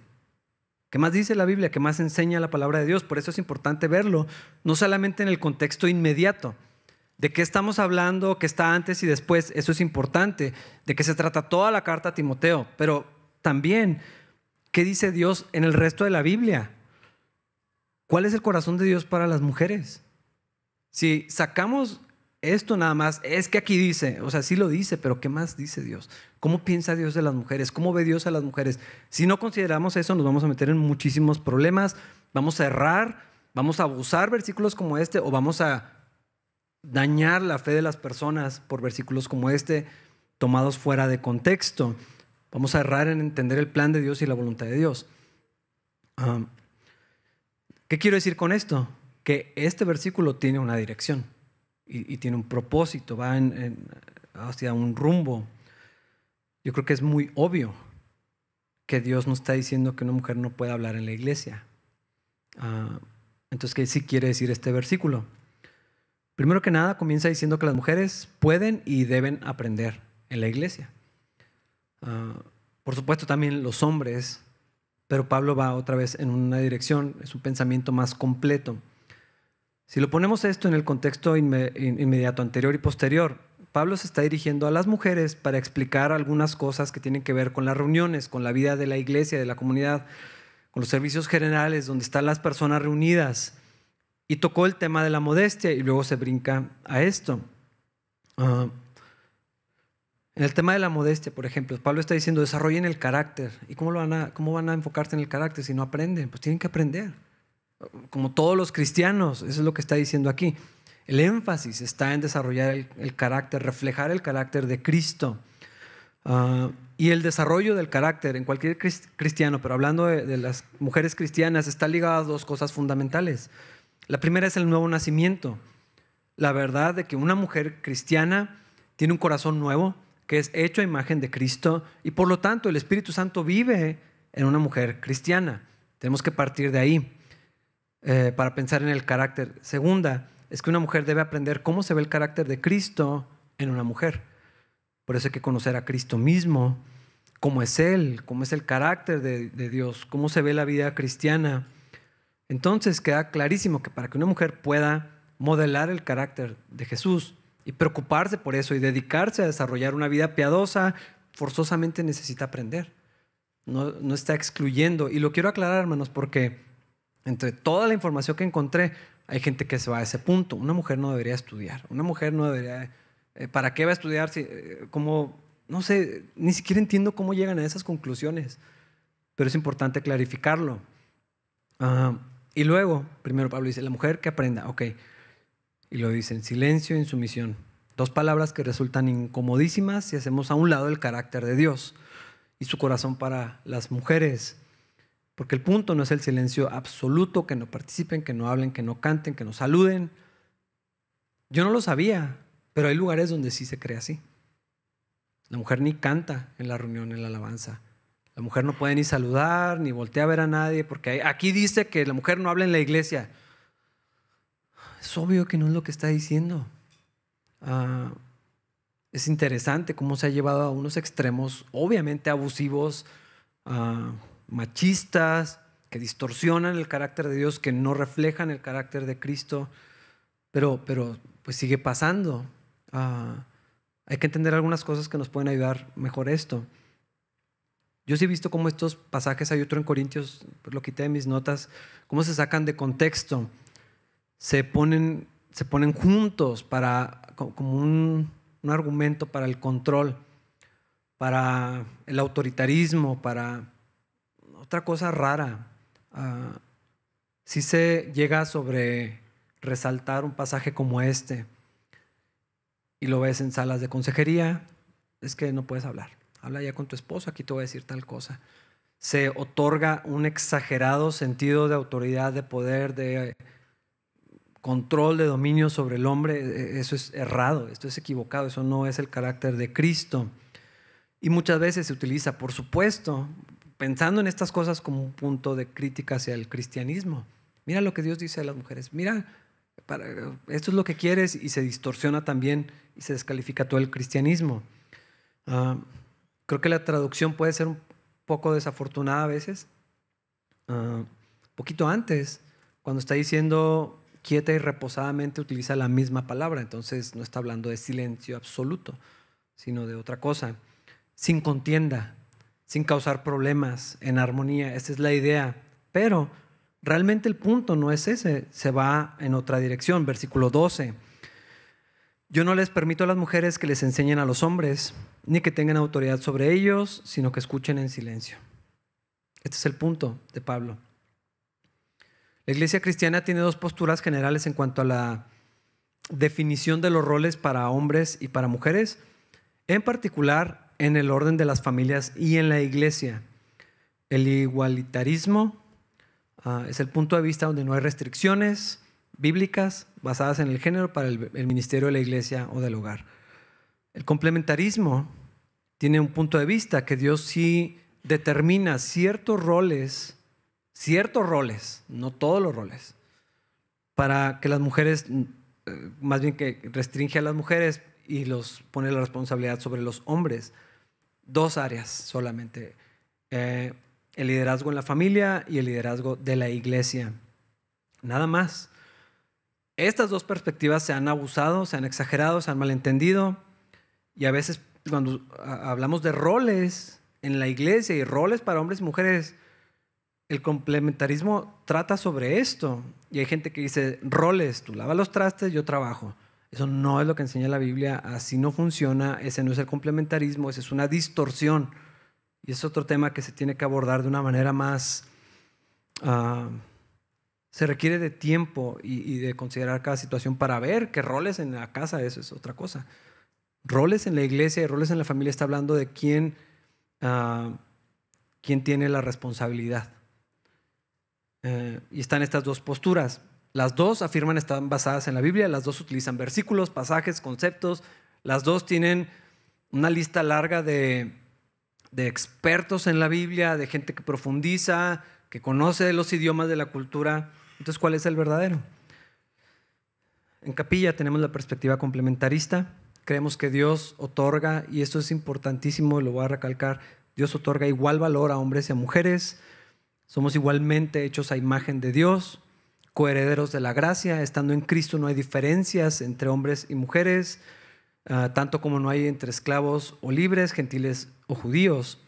¿Qué más dice la Biblia? ¿Qué más enseña la palabra de Dios? Por eso es importante verlo, no solamente en el contexto inmediato, de qué estamos hablando, qué está antes y después, eso es importante, de qué se trata toda la carta a Timoteo, pero también, ¿qué dice Dios en el resto de la Biblia? ¿Cuál es el corazón de Dios para las mujeres? Si sacamos esto nada más, es que aquí dice, o sea, sí lo dice, pero ¿qué más dice Dios? ¿Cómo piensa Dios de las mujeres? ¿Cómo ve Dios a las mujeres? Si no consideramos eso, nos vamos a meter en muchísimos problemas, vamos a errar, vamos a abusar versículos como este o vamos a dañar la fe de las personas por versículos como este tomados fuera de contexto. Vamos a errar en entender el plan de Dios y la voluntad de Dios. ¿Qué quiero decir con esto? Que este versículo tiene una dirección y, tiene un propósito, va hacia un rumbo. Yo creo que es muy obvio que Dios no está diciendo que una mujer no pueda hablar en la iglesia. Ah, entonces, ¿qué sí quiere decir este versículo? Primero que nada, comienza diciendo que las mujeres pueden y deben aprender en la iglesia. Ah, por supuesto, también los hombres, pero Pablo va otra vez en una dirección, es un pensamiento más completo. Si lo ponemos esto en el contexto inmediato, anterior y posterior, Pablo se está dirigiendo a las mujeres para explicar algunas cosas que tienen que ver con las reuniones, con la vida de la iglesia, de la comunidad, con los servicios generales, donde están las personas reunidas. Y tocó el tema de la modestia y luego se brinca a esto. Ah, en el tema de la modestia, por ejemplo, Pablo está diciendo, desarrollen el carácter. ¿Y cómo, lo van a, cómo van a enfocarse en el carácter si no aprenden? Pues tienen que aprender como todos los cristianos, eso es lo que está diciendo aquí. El énfasis está en desarrollar el, carácter, reflejar el carácter de Cristo. Ah, y el desarrollo del carácter en cualquier cristiano, pero hablando de, las mujeres cristianas, está ligado a dos cosas fundamentales. La primera es el nuevo nacimiento. La verdad de que una mujer cristiana tiene un corazón nuevo, que es hecho a imagen de Cristo, y por lo tanto el Espíritu Santo vive en una mujer cristiana. Tenemos que partir de ahí. Eh, para pensar en el carácter. Segunda, es que una mujer debe aprender cómo se ve el carácter de Cristo en una mujer. Por eso hay que conocer a Cristo mismo, cómo es Él, cómo es el carácter de, de Dios, cómo se ve la vida cristiana. Entonces queda clarísimo que para que una mujer pueda modelar el carácter de Jesús y preocuparse por eso y dedicarse a desarrollar una vida piadosa, forzosamente necesita aprender. No, no está excluyendo. Y lo quiero aclarar, hermanos, porque entre toda la información que encontré, hay gente que se va a ese punto. Una mujer no debería estudiar. Una mujer no debería... Eh, ¿Para qué va a estudiar si, eh, como, no sé, ni siquiera entiendo cómo llegan a esas conclusiones? Pero es importante clarificarlo. Ah, y luego, primero Pablo dice, la mujer que aprenda, ok. Y lo dice en silencio en sumisión. Dos palabras que resultan incomodísimas si hacemos a un lado el carácter de Dios y su corazón para las mujeres. Porque el punto no es el silencio absoluto, que no participen, que no hablen, que no canten, que no saluden. Yo no lo sabía, pero hay lugares donde sí se cree así. La mujer ni canta en la reunión, en la alabanza. La mujer no puede ni saludar, ni voltea a ver a nadie, porque aquí dice que la mujer no habla en la iglesia. Es obvio que no es lo que está diciendo. Ah, es interesante cómo se ha llevado a unos extremos, obviamente abusivos, ah, machistas, que distorsionan el carácter de Dios, que no reflejan el carácter de Cristo, pero, pero pues sigue pasando. Ah, hay que entender algunas cosas que nos pueden ayudar mejor esto. Yo sí he visto cómo estos pasajes, hay otro en Corintios, pues lo quité de mis notas, cómo se sacan de contexto, se ponen, se ponen juntos para, como un, un argumento para el control, para el autoritarismo, para otra cosa rara. Ah, si se llega sobre resaltar un pasaje como este y lo ves en salas de consejería, es que no puedes hablar. Habla ya con tu esposo, aquí te voy a decir tal cosa. Se otorga un exagerado sentido de autoridad, de poder, de control, de dominio sobre el hombre. E, eso es errado, esto es equivocado, eso no es el carácter de Cristo. Y muchas veces se utiliza, por supuesto, pensando en estas cosas como un punto de crítica hacia el cristianismo. Mira lo que Dios dice a las mujeres. Mira, esto es lo que quieres y se distorsiona también y se descalifica todo el cristianismo. Ah, creo que la traducción puede ser un poco desafortunada a veces. Uh, poquito antes, cuando está diciendo quieta y reposadamente, utiliza la misma palabra. Entonces no está hablando de silencio absoluto, sino de otra cosa. Sin contienda, sin causar problemas, en armonía. Esa es la idea. Pero realmente el punto no es ese, se va en otra dirección. Versículo 12. Yo no les permito a las mujeres que les enseñen a los hombres, ni que tengan autoridad sobre ellos, sino que escuchen en silencio. Este es el punto de Pablo. La iglesia cristiana tiene dos posturas generales en cuanto a la definición de los roles para hombres y para mujeres. En particular, en el orden de las familias y en la iglesia. El igualitarismo ah, es el punto de vista donde no hay restricciones bíblicas basadas en el género para el, el ministerio de la iglesia o del hogar. El complementarismo tiene un punto de vista que Dios sí determina ciertos roles, ciertos roles, no todos los roles, para que las mujeres, eh, más bien que restringe a las mujeres y los pone la responsabilidad sobre los hombres dos áreas solamente. Eh, el liderazgo en la familia y el liderazgo de la iglesia. Nada más. Estas dos perspectivas se han abusado, se han exagerado, se han malentendido. Y a veces cuando hablamos de roles en la iglesia y roles para hombres y mujeres, el complementarismo trata sobre esto. Y hay gente que dice, roles, tú lavas los trastes, yo trabajo. Eso no es lo que enseña la Biblia, así no funciona, ese no es el complementarismo, esa es una distorsión. Y es otro tema que se tiene que abordar de una manera más... Ah, se requiere de tiempo y, de considerar cada situación para ver qué roles en la casa, eso es otra cosa. Roles en la iglesia y roles en la familia está hablando de quién, uh, quién tiene la responsabilidad. Eh, y están estas dos posturas. Las dos afirman están basadas en la Biblia, las dos utilizan versículos, pasajes, conceptos, las dos tienen una lista larga de, expertos en la Biblia, de gente que profundiza, que conoce los idiomas de la cultura. Entonces, ¿cuál es el verdadero? En capilla tenemos la perspectiva complementarista. Creemos que Dios otorga, y esto es importantísimo, lo voy a recalcar, Dios otorga igual valor a hombres y a mujeres. Somos igualmente hechos a imagen de Dios coherederos de la gracia. Estando en Cristo no hay diferencias entre hombres y mujeres, ah, tanto como no hay entre esclavos o libres, gentiles o judíos.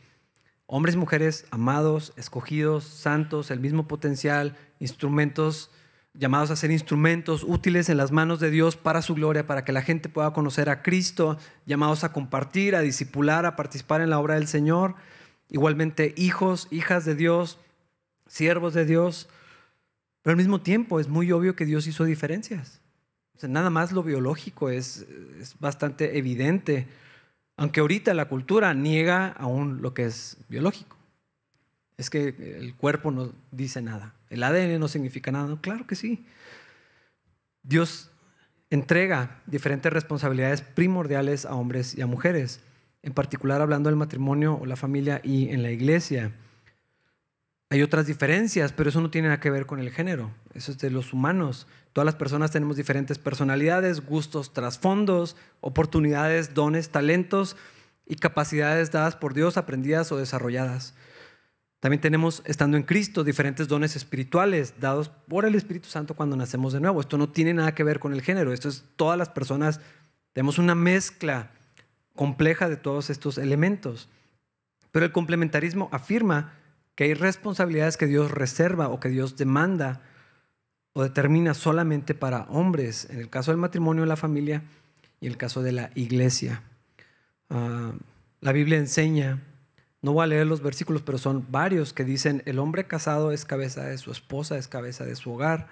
Hombres y mujeres amados, escogidos, santos, el mismo potencial, instrumentos llamados a ser instrumentos útiles en las manos de Dios para su gloria, para que la gente pueda conocer a Cristo, llamados a compartir, a discipular, a participar en la obra del Señor. Igualmente hijos, hijas de Dios, siervos de Dios, pero al mismo tiempo es muy obvio que Dios hizo diferencias. nada más lo biológico es, bastante evidente, aunque ahorita la cultura niega aún lo que es biológico. Es que el cuerpo no dice nada. El ADN no significa nada. claro que sí. Dios entrega diferentes responsabilidades primordiales a hombres y a mujeres, en particular hablando del matrimonio o la familia y en la iglesia. Hay otras diferencias, pero eso no tiene nada que ver con el género, eso es de los humanos. Todas las personas tenemos diferentes personalidades, gustos, trasfondos, oportunidades, dones, talentos y capacidades dadas por Dios, aprendidas o desarrolladas. También tenemos, estando en Cristo, diferentes dones espirituales dados por el Espíritu Santo cuando nacemos de nuevo. Esto no tiene nada que ver con el género, esto es todas las personas, tenemos una mezcla compleja de todos estos elementos. Pero el complementarismo afirma que hay responsabilidades que Dios reserva o que Dios demanda o determina solamente para hombres, en el caso del matrimonio, la familia y el caso de la iglesia. Ah, la Biblia enseña, no voy a leer los versículos, pero son varios que dicen, el hombre casado es cabeza de su esposa, es cabeza de su hogar.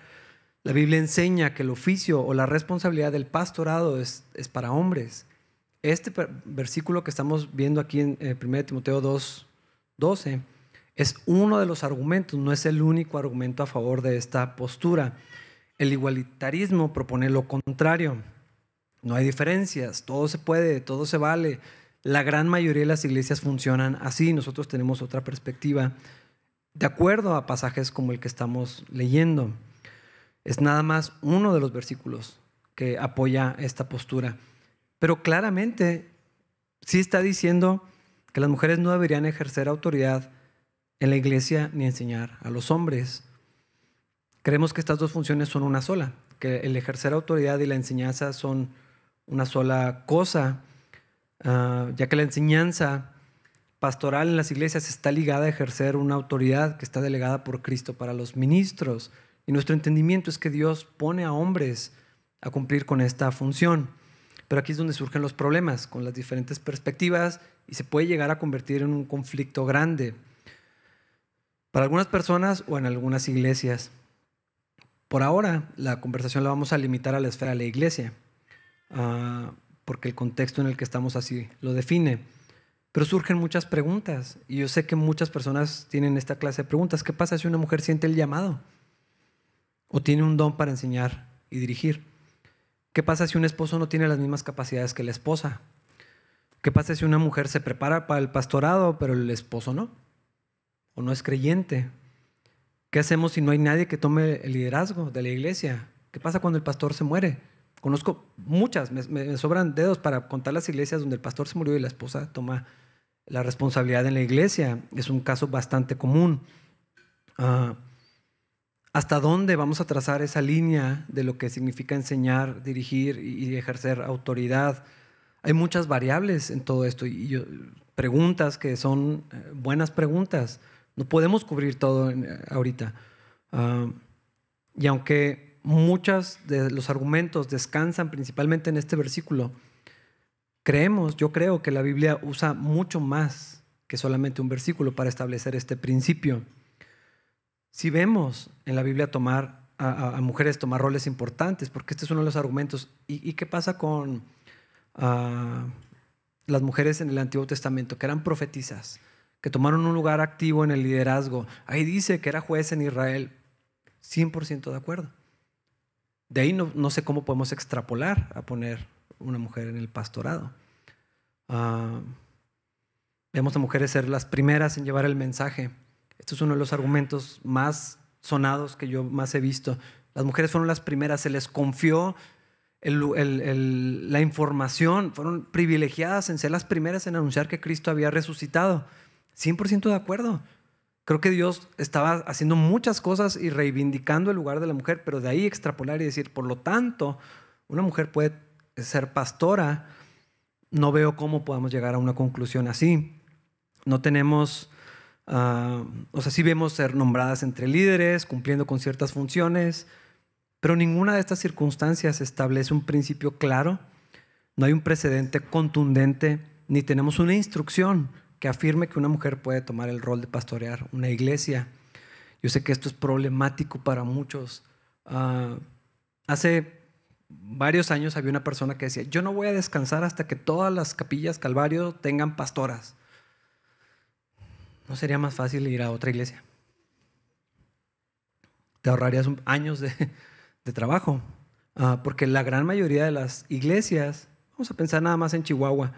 La Biblia enseña que el oficio o la responsabilidad del pastorado es, es para hombres. Este versículo que estamos viendo aquí en 1 eh, Timoteo 2, 12 es uno de los argumentos, no es el único argumento a favor de esta postura. El igualitarismo propone lo contrario. No hay diferencias, todo se puede, todo se vale. La gran mayoría de las iglesias funcionan así, nosotros tenemos otra perspectiva de acuerdo a pasajes como el que estamos leyendo. Es nada más uno de los versículos que apoya esta postura. Pero claramente sí está diciendo que las mujeres no deberían ejercer autoridad en la iglesia ni enseñar a los hombres. Creemos que estas dos funciones son una sola, que el ejercer autoridad y la enseñanza son una sola cosa, ah, ya que la enseñanza pastoral en las iglesias está ligada a ejercer una autoridad que está delegada por Cristo para los ministros. Y nuestro entendimiento es que Dios pone a hombres a cumplir con esta función. Pero aquí es donde surgen los problemas con las diferentes perspectivas y se puede llegar a convertir en un conflicto grande para algunas personas o en algunas iglesias. Por ahora, la conversación la vamos a limitar a la esfera de la iglesia, ah, porque el contexto en el que estamos así lo define. Pero surgen muchas preguntas y yo sé que muchas personas tienen esta clase de preguntas. ¿Qué pasa si una mujer siente el llamado? ¿O tiene un don para enseñar y dirigir? ¿Qué pasa si un esposo no tiene las mismas capacidades que la esposa? ¿Qué pasa si una mujer se prepara para el pastorado, pero el esposo no? ¿O no es creyente? ¿Qué hacemos si no hay nadie que tome el liderazgo de la iglesia? ¿Qué pasa cuando el pastor se muere? Conozco muchas, me, sobran dedos para contar las iglesias donde el pastor se murió y la esposa toma la responsabilidad en la iglesia. Es un caso bastante común. Ah, ¿Hasta dónde vamos a trazar esa línea de lo que significa enseñar, dirigir y ejercer autoridad? Hay muchas variables en todo esto y preguntas que son eh, buenas preguntas. No podemos cubrir todo eh, ahorita. Ah, y aunque muchos de los argumentos descansan principalmente en este versículo, creemos, yo creo que la Biblia usa mucho más que solamente un versículo para establecer este principio. Si vemos en la Biblia tomar a, mujeres tomar roles importantes, porque este es uno de los argumentos. ¿Y, qué pasa con ah, las mujeres en el Antiguo Testamento, que eran profetizas, que tomaron un lugar activo en el liderazgo? Ahí dice que era juez en Israel. 100% de acuerdo. De ahí no, sé cómo podemos extrapolar a poner una mujer en el pastorado. Ah, vemos a mujeres ser las primeras en llevar el mensaje esto es uno de los argumentos más sonados que yo más he visto. Las mujeres fueron las primeras, se les confió la información, fueron privilegiadas en ser las primeras en anunciar que Cristo había resucitado. 100% de acuerdo. Creo que Dios estaba haciendo muchas cosas y reivindicando el lugar de la mujer, pero de ahí extrapolar y decir, por lo tanto, una mujer puede ser pastora. No veo cómo podamos llegar a una conclusión así. No tenemos Ah, o sea, sí vemos ser nombradas entre líderes, cumpliendo con ciertas funciones, pero ninguna de estas circunstancias establece un principio claro, no hay un precedente contundente, ni tenemos una instrucción que afirme que una mujer puede tomar el rol de pastorear una iglesia. Yo sé que esto es problemático para muchos. Ah, hace varios años había una persona que decía, yo no voy a descansar hasta que todas las capillas Calvario tengan pastoras. ¿No sería más fácil ir a otra iglesia? Te ahorrarías años de, trabajo. Ah, porque la gran mayoría de las iglesias, vamos a pensar nada más en Chihuahua,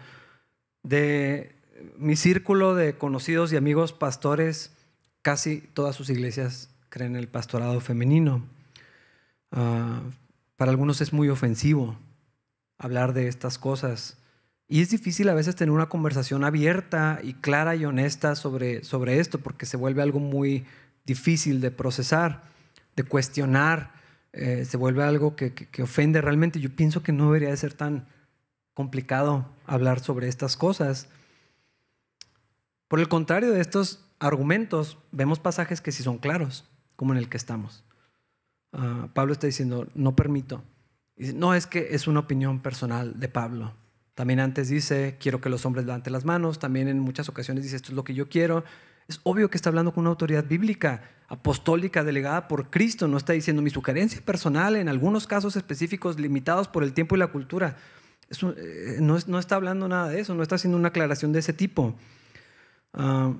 de mi círculo de conocidos y amigos pastores, casi todas sus iglesias creen en el pastorado femenino. Ah, para algunos es muy ofensivo hablar de estas cosas. Y es difícil a veces tener una conversación abierta y clara y honesta sobre, sobre esto, porque se vuelve algo muy difícil de procesar, de cuestionar eh, se vuelve algo que, ofende realmente. Yo pienso que no debería de ser tan complicado hablar sobre estas cosas. Por el contrario de estos argumentos, vemos pasajes que sí son claros, como en el que estamos. Ah, Pablo está diciendo, no permito. no, es que es una opinión personal de Pablo. También antes dice, quiero que los hombres levanten las manos. También en muchas ocasiones dice, esto es lo que yo quiero. Es obvio que está hablando con una autoridad bíblica, apostólica, delegada por Cristo. No está diciendo mi sugerencia personal en algunos casos específicos limitados por el tiempo y la cultura. Eh, no, está hablando nada de eso, no está haciendo una aclaración de ese tipo. Ah,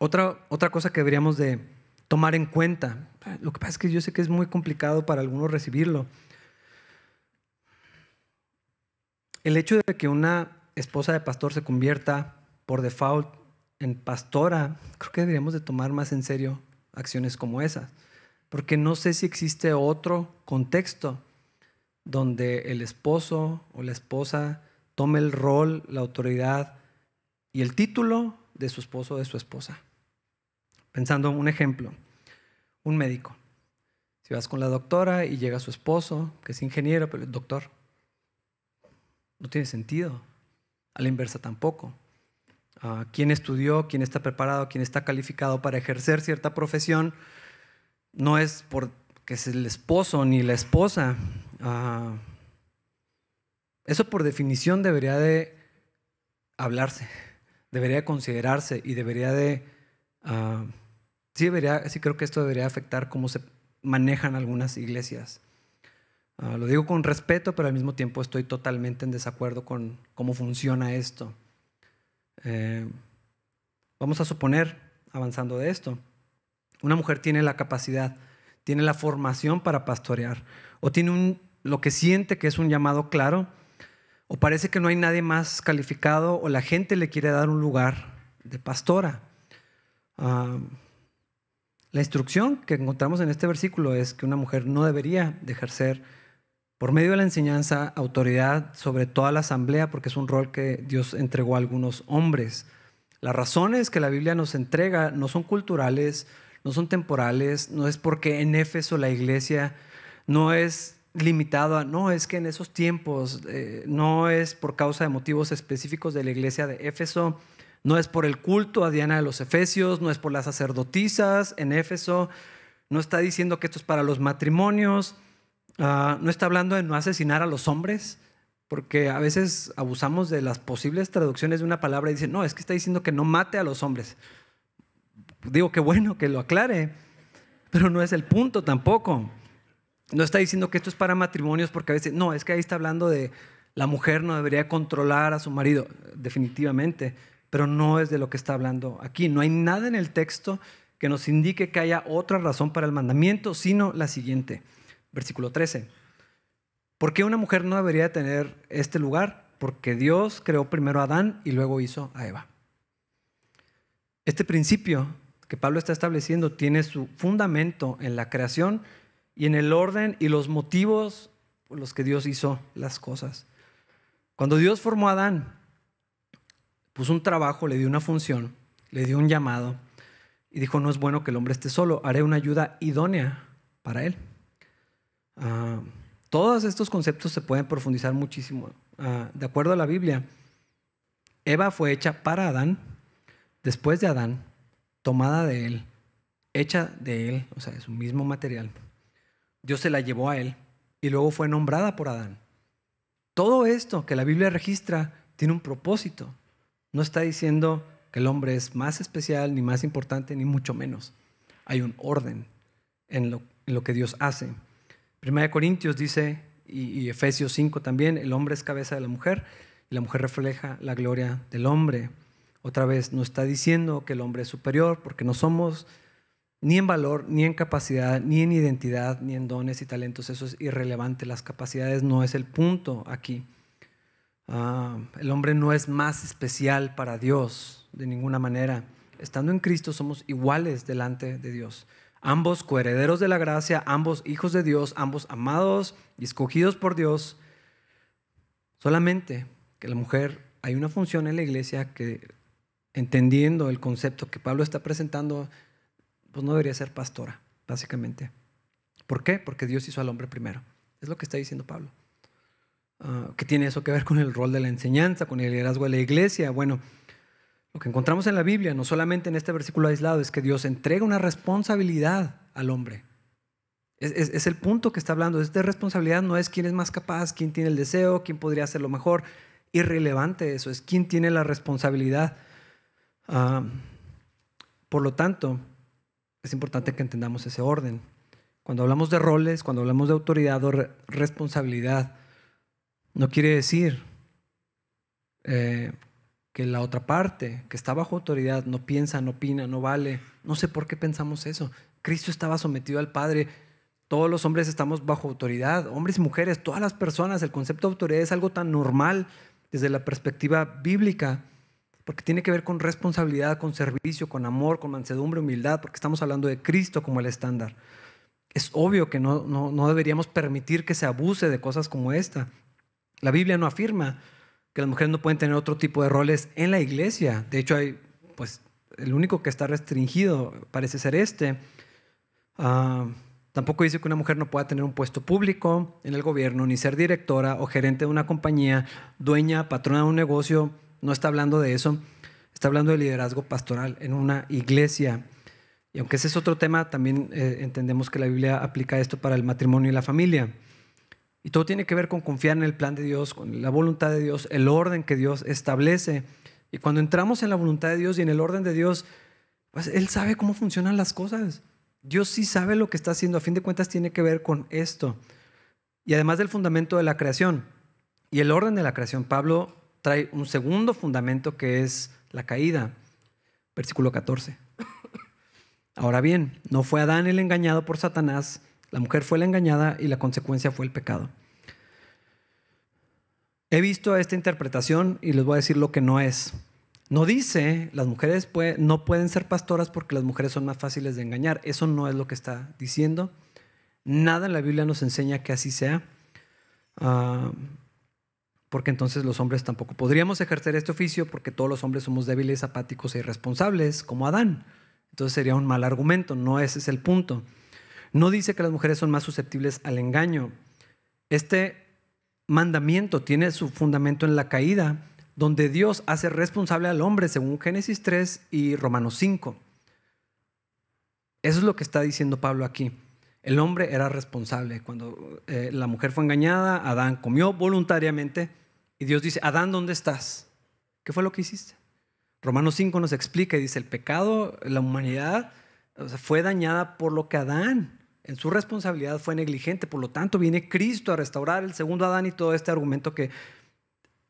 otra, otra cosa que deberíamos de tomar en cuenta, lo que pasa es que yo sé que es muy complicado para algunos recibirlo. El hecho de que una esposa de pastor se convierta por default en pastora, creo que deberíamos de tomar más en serio acciones como esas, porque no sé si existe otro contexto donde el esposo o la esposa tome el rol, la autoridad y el título de su esposo o de su esposa. Pensando en un ejemplo, un médico. Si vas con la doctora y llega su esposo, que es ingeniero, pero es doctor, no tiene sentido. A la inversa tampoco quién estudió, quién está preparado, quién está calificado para ejercer cierta profesión, no es porque es el esposo ni la esposa. Ah, eso por definición debería de hablarse, debería de considerarse y debería de... Ah, sí, debería, sí creo que esto debería afectar cómo se manejan algunas iglesias. Ah, lo digo con respeto, pero al mismo tiempo estoy totalmente en desacuerdo con cómo funciona esto. Eh, vamos a suponer, avanzando de esto, una mujer tiene la capacidad, tiene la formación para pastorear, o tiene un, lo que siente que es un llamado claro, o parece que no hay nadie más calificado, o la gente le quiere dar un lugar de pastora. Ah, la instrucción que encontramos en este versículo es que una mujer no debería de ejercer por medio de la enseñanza, autoridad sobre toda la asamblea, porque es un rol que Dios entregó a algunos hombres. Las razones que la Biblia nos entrega no son culturales, no son temporales, no es porque en Éfeso la iglesia no es limitada, no, es que en esos tiempos eh, no es por causa de motivos específicos de la iglesia de Éfeso, no es por el culto a Diana de los Efesios, no es por las sacerdotisas en Éfeso, no está diciendo que esto es para los matrimonios, Ah, no está hablando de no asesinar a los hombres, porque a veces abusamos de las posibles traducciones de una palabra y dicen, no, es que está diciendo que no mate a los hombres. Digo que bueno que lo aclare, pero no es el punto tampoco. No está diciendo que esto es para matrimonios porque a veces, no, es que ahí está hablando de la mujer no debería controlar a su marido, definitivamente, pero no es de lo que está hablando aquí. No hay nada en el texto que nos indique que haya otra razón para el mandamiento, sino la siguiente versículo 13. ¿Por qué una mujer no debería tener este lugar? Porque Dios creó primero a Adán y luego hizo a Eva. Este principio que Pablo está estableciendo tiene su fundamento en la creación y en el orden y los motivos por los que Dios hizo las cosas. Cuando Dios formó a Adán, puso un trabajo, le dio una función, le dio un llamado y dijo, no es bueno que el hombre esté solo, haré una ayuda idónea para él. Ah, todos estos conceptos se pueden profundizar muchísimo. Ah, de acuerdo a la Biblia, Eva fue hecha para Adán, después de Adán, tomada de él, hecha de él, o sea, de su mismo material. Dios se la llevó a él y luego fue nombrada por Adán. Todo esto que la Biblia registra tiene un propósito. No está diciendo que el hombre es más especial, ni más importante, ni mucho menos. Hay un orden en lo, que Dios hace. Primera de Corintios dice, y, Efesios 5 también, el hombre es cabeza de la mujer y la mujer refleja la gloria del hombre. Otra vez, no está diciendo que el hombre es superior, porque no somos ni en valor, ni en capacidad, ni en identidad, ni en dones y talentos. Eso es irrelevante. Las capacidades no es el punto aquí. Ah, el hombre no es más especial para Dios de ninguna manera. Estando en Cristo somos iguales delante de Dios. Ambos coherederos de la gracia, ambos hijos de Dios, ambos amados y escogidos por Dios. Solamente que la mujer, hay una función en la iglesia que, entendiendo el concepto que Pablo está presentando, pues no debería ser pastora, básicamente. ¿Por qué? Porque Dios hizo al hombre primero. Es lo que está diciendo Pablo. Ah, ¿Qué tiene eso que ver con el rol de la enseñanza, con el liderazgo de la iglesia? Bueno, lo que encontramos en la Biblia, no solamente en este versículo aislado, es que Dios entrega una responsabilidad al hombre. Es, es, el punto que está hablando. Esta responsabilidad no es quién es más capaz, quién tiene el deseo, quién podría hacerlo mejor. Irrelevante eso, es quién tiene la responsabilidad. Ah, por lo tanto, es importante que entendamos ese orden. Cuando hablamos de roles, cuando hablamos de autoridad o responsabilidad, no quiere decir eh, que la otra parte, que está bajo autoridad, no piensa, no opina, no vale. No sé por qué pensamos eso. Cristo estaba sometido al Padre. Todos los hombres estamos bajo autoridad, hombres y mujeres, todas las personas. El concepto de autoridad es algo tan normal desde la perspectiva bíblica porque tiene que ver con responsabilidad, con servicio, con amor, con mansedumbre, humildad, porque estamos hablando de Cristo como el estándar. Es obvio que no, no, deberíamos permitir que se abuse de cosas como esta. La Biblia no afirma que las mujeres no pueden tener otro tipo de roles en la iglesia. De hecho, hay, pues, el único que está restringido parece ser este. Ah, tampoco dice que una mujer no pueda tener un puesto público en el gobierno, ni ser directora o gerente de una compañía, dueña, patrona de un negocio, no está hablando de eso, está hablando de liderazgo pastoral en una iglesia. Y aunque ese es otro tema, también eh, entendemos que la Biblia aplica esto para el matrimonio y la familia. Y todo tiene que ver con confiar en el plan de Dios, con la voluntad de Dios, el orden que Dios establece. Y cuando entramos en la voluntad de Dios y en el orden de Dios, pues Él sabe cómo funcionan las cosas. Dios sí sabe lo que está haciendo. A fin de cuentas tiene que ver con esto. Y además del fundamento de la creación y el orden de la creación, Pablo trae un segundo fundamento que es la caída. Versículo 14. Ahora bien, no fue Adán el engañado por Satanás, la mujer fue la engañada y la consecuencia fue el pecado. He visto esta interpretación y les voy a decir lo que no es. No dice, las mujeres no pueden ser pastoras porque las mujeres son más fáciles de engañar. Eso no es lo que está diciendo. Nada en la Biblia nos enseña que así sea. Ah, porque entonces los hombres tampoco podríamos ejercer este oficio porque todos los hombres somos débiles, apáticos e irresponsables, como Adán. Entonces sería un mal argumento, no ese es el punto. No dice que las mujeres son más susceptibles al engaño. Este mandamiento tiene su fundamento en la caída, donde Dios hace responsable al hombre según Génesis 3 y Romanos 5. Eso es lo que está diciendo Pablo aquí. El hombre era responsable. Cuando eh, la mujer fue engañada, Adán comió voluntariamente y Dios dice, Adán, ¿dónde estás? ¿Qué fue lo que hiciste? Romanos 5 nos explica y dice, el pecado, la humanidad fue dañada por lo que Adán en su responsabilidad fue negligente. Por lo tanto, viene Cristo a restaurar el segundo Adán y todo este argumento que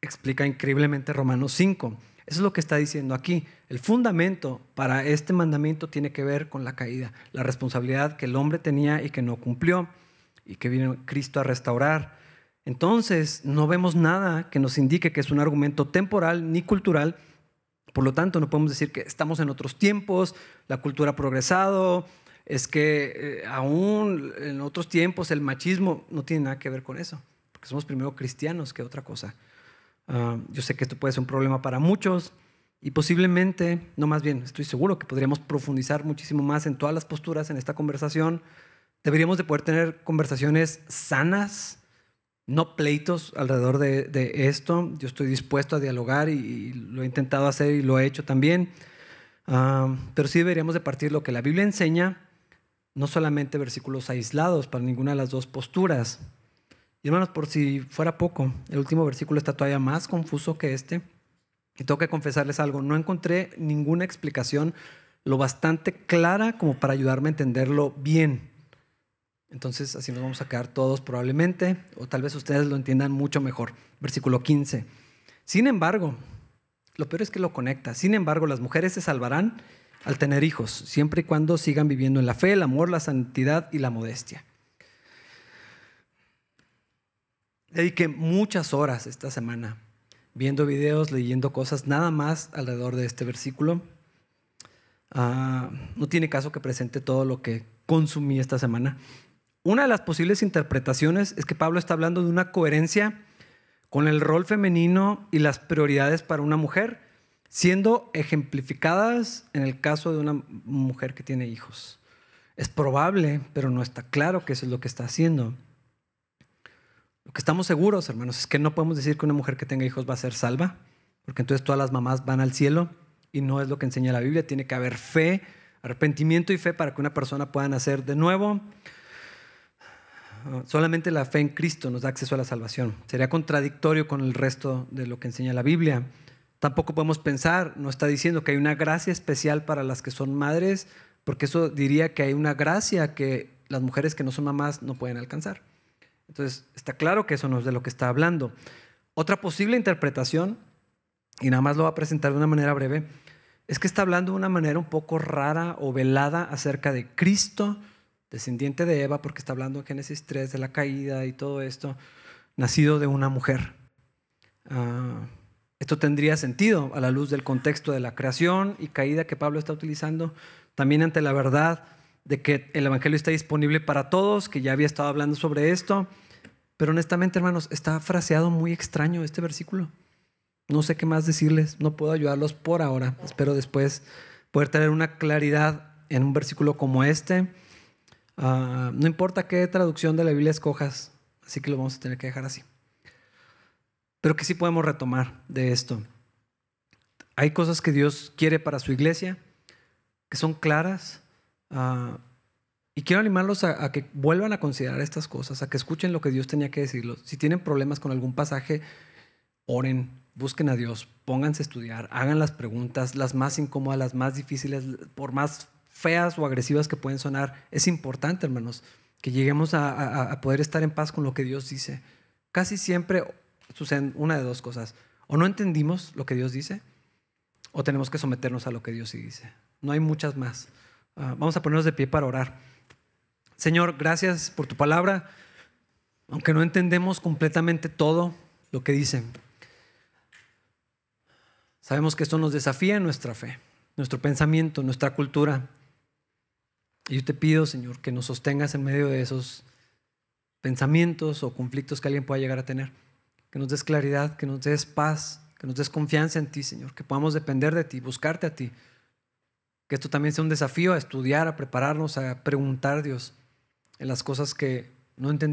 explica increíblemente Romanos 5. Eso es lo que está diciendo aquí. El fundamento para este mandamiento tiene que ver con la caída, la responsabilidad que el hombre tenía y que no cumplió y que vino Cristo a restaurar. Entonces, no vemos nada que nos indique que es un argumento temporal ni cultural. Por lo tanto, no podemos decir que estamos en otros tiempos, la cultura ha progresado, es que eh, aún en otros tiempos el machismo no tiene nada que ver con eso, porque somos primero cristianos que otra cosa. Ah, yo sé que esto puede ser un problema para muchos y posiblemente, no más bien, estoy seguro que podríamos profundizar muchísimo más en todas las posturas en esta conversación. Deberíamos de poder tener conversaciones sanas, no pleitos alrededor de, esto. Yo estoy dispuesto a dialogar y, lo he intentado hacer y lo he hecho también. Ah, pero sí deberíamos de partir lo que la Biblia enseña, no solamente versículos aislados para ninguna de las dos posturas. Y hermanos, por si fuera poco, el último versículo está todavía más confuso que este. Y tengo que confesarles algo, no encontré ninguna explicación lo bastante clara como para ayudarme a entenderlo bien. Entonces así nos vamos a quedar todos probablemente, o tal vez ustedes lo entiendan mucho mejor. Versículo 15. Sin embargo, lo peor es que lo conecta. Sin embargo, las mujeres se salvarán al tener hijos, siempre y cuando sigan viviendo en la fe, el amor, la santidad y la modestia. Dediqué muchas horas esta semana viendo videos, leyendo cosas, nada más alrededor de este versículo. Ah, no tiene caso que presente todo lo que consumí esta semana. Una de las posibles interpretaciones es que Pablo está hablando de una coherencia con el rol femenino y las prioridades para una mujer, siendo ejemplificadas en el caso de una mujer que tiene hijos. Es probable, pero no está claro que eso es lo que está haciendo. Lo que estamos seguros, hermanos, es que no podemos decir que una mujer que tenga hijos va a ser salva, porque entonces todas las mamás van al cielo y no es lo que enseña la Biblia. Tiene que haber fe, arrepentimiento y fe para que una persona pueda nacer de nuevo. Solamente la fe en Cristo nos da acceso a la salvación. Sería contradictorio con el resto de lo que enseña la Biblia. Tampoco podemos pensar, no está diciendo que hay una gracia especial para las que son madres, porque eso diría que hay una gracia que las mujeres que no son mamás no pueden alcanzar. Entonces, está claro que eso no es de lo que está hablando. Otra posible interpretación, y nada más lo va a presentar de una manera breve, es que está hablando de una manera un poco rara o velada acerca de Cristo, descendiente de Eva, porque está hablando en Génesis 3 de la caída y todo esto, nacido de una mujer. Ah, esto tendría sentido a la luz del contexto de la creación y caída que Pablo está utilizando, también ante la verdad de que el Evangelio está disponible para todos, que ya había estado hablando sobre esto, pero honestamente, hermanos, está fraseado muy extraño este versículo. No sé qué más decirles, no puedo ayudarlos por ahora. Espero después poder tener una claridad en un versículo como este. Ah, no importa qué traducción de la Biblia escojas, así que lo vamos a tener que dejar así. Pero que sí podemos retomar de esto. Hay cosas que Dios quiere para su iglesia, que son claras. Ah, y quiero animarlos a, a, que vuelvan a considerar estas cosas, a que escuchen lo que Dios tenía que decirlos. Si tienen problemas con algún pasaje, oren, busquen a Dios, pónganse a estudiar, hagan las preguntas, las más incómodas, las más difíciles, por más feas o agresivas que pueden sonar, es importante, hermanos, que lleguemos a, poder estar en paz con lo que Dios dice. Casi siempre suceden una de dos cosas. O no entendimos lo que Dios dice, o tenemos que someternos a lo que Dios sí dice. No hay muchas más. Uh, vamos a ponernos de pie para orar. Señor, gracias por tu palabra, aunque no entendemos completamente todo lo que dice. Sabemos que esto nos desafía en nuestra fe, nuestro pensamiento, nuestra cultura. Y yo te pido, Señor, que nos sostengas en medio de esos pensamientos o conflictos que alguien pueda llegar a tener. Que nos des claridad, que nos des paz, que nos des confianza en ti, Señor. Que podamos depender de ti, buscarte a ti. Que esto también sea un desafío a estudiar, a prepararnos, a preguntar, Dios, en las cosas que no entendemos.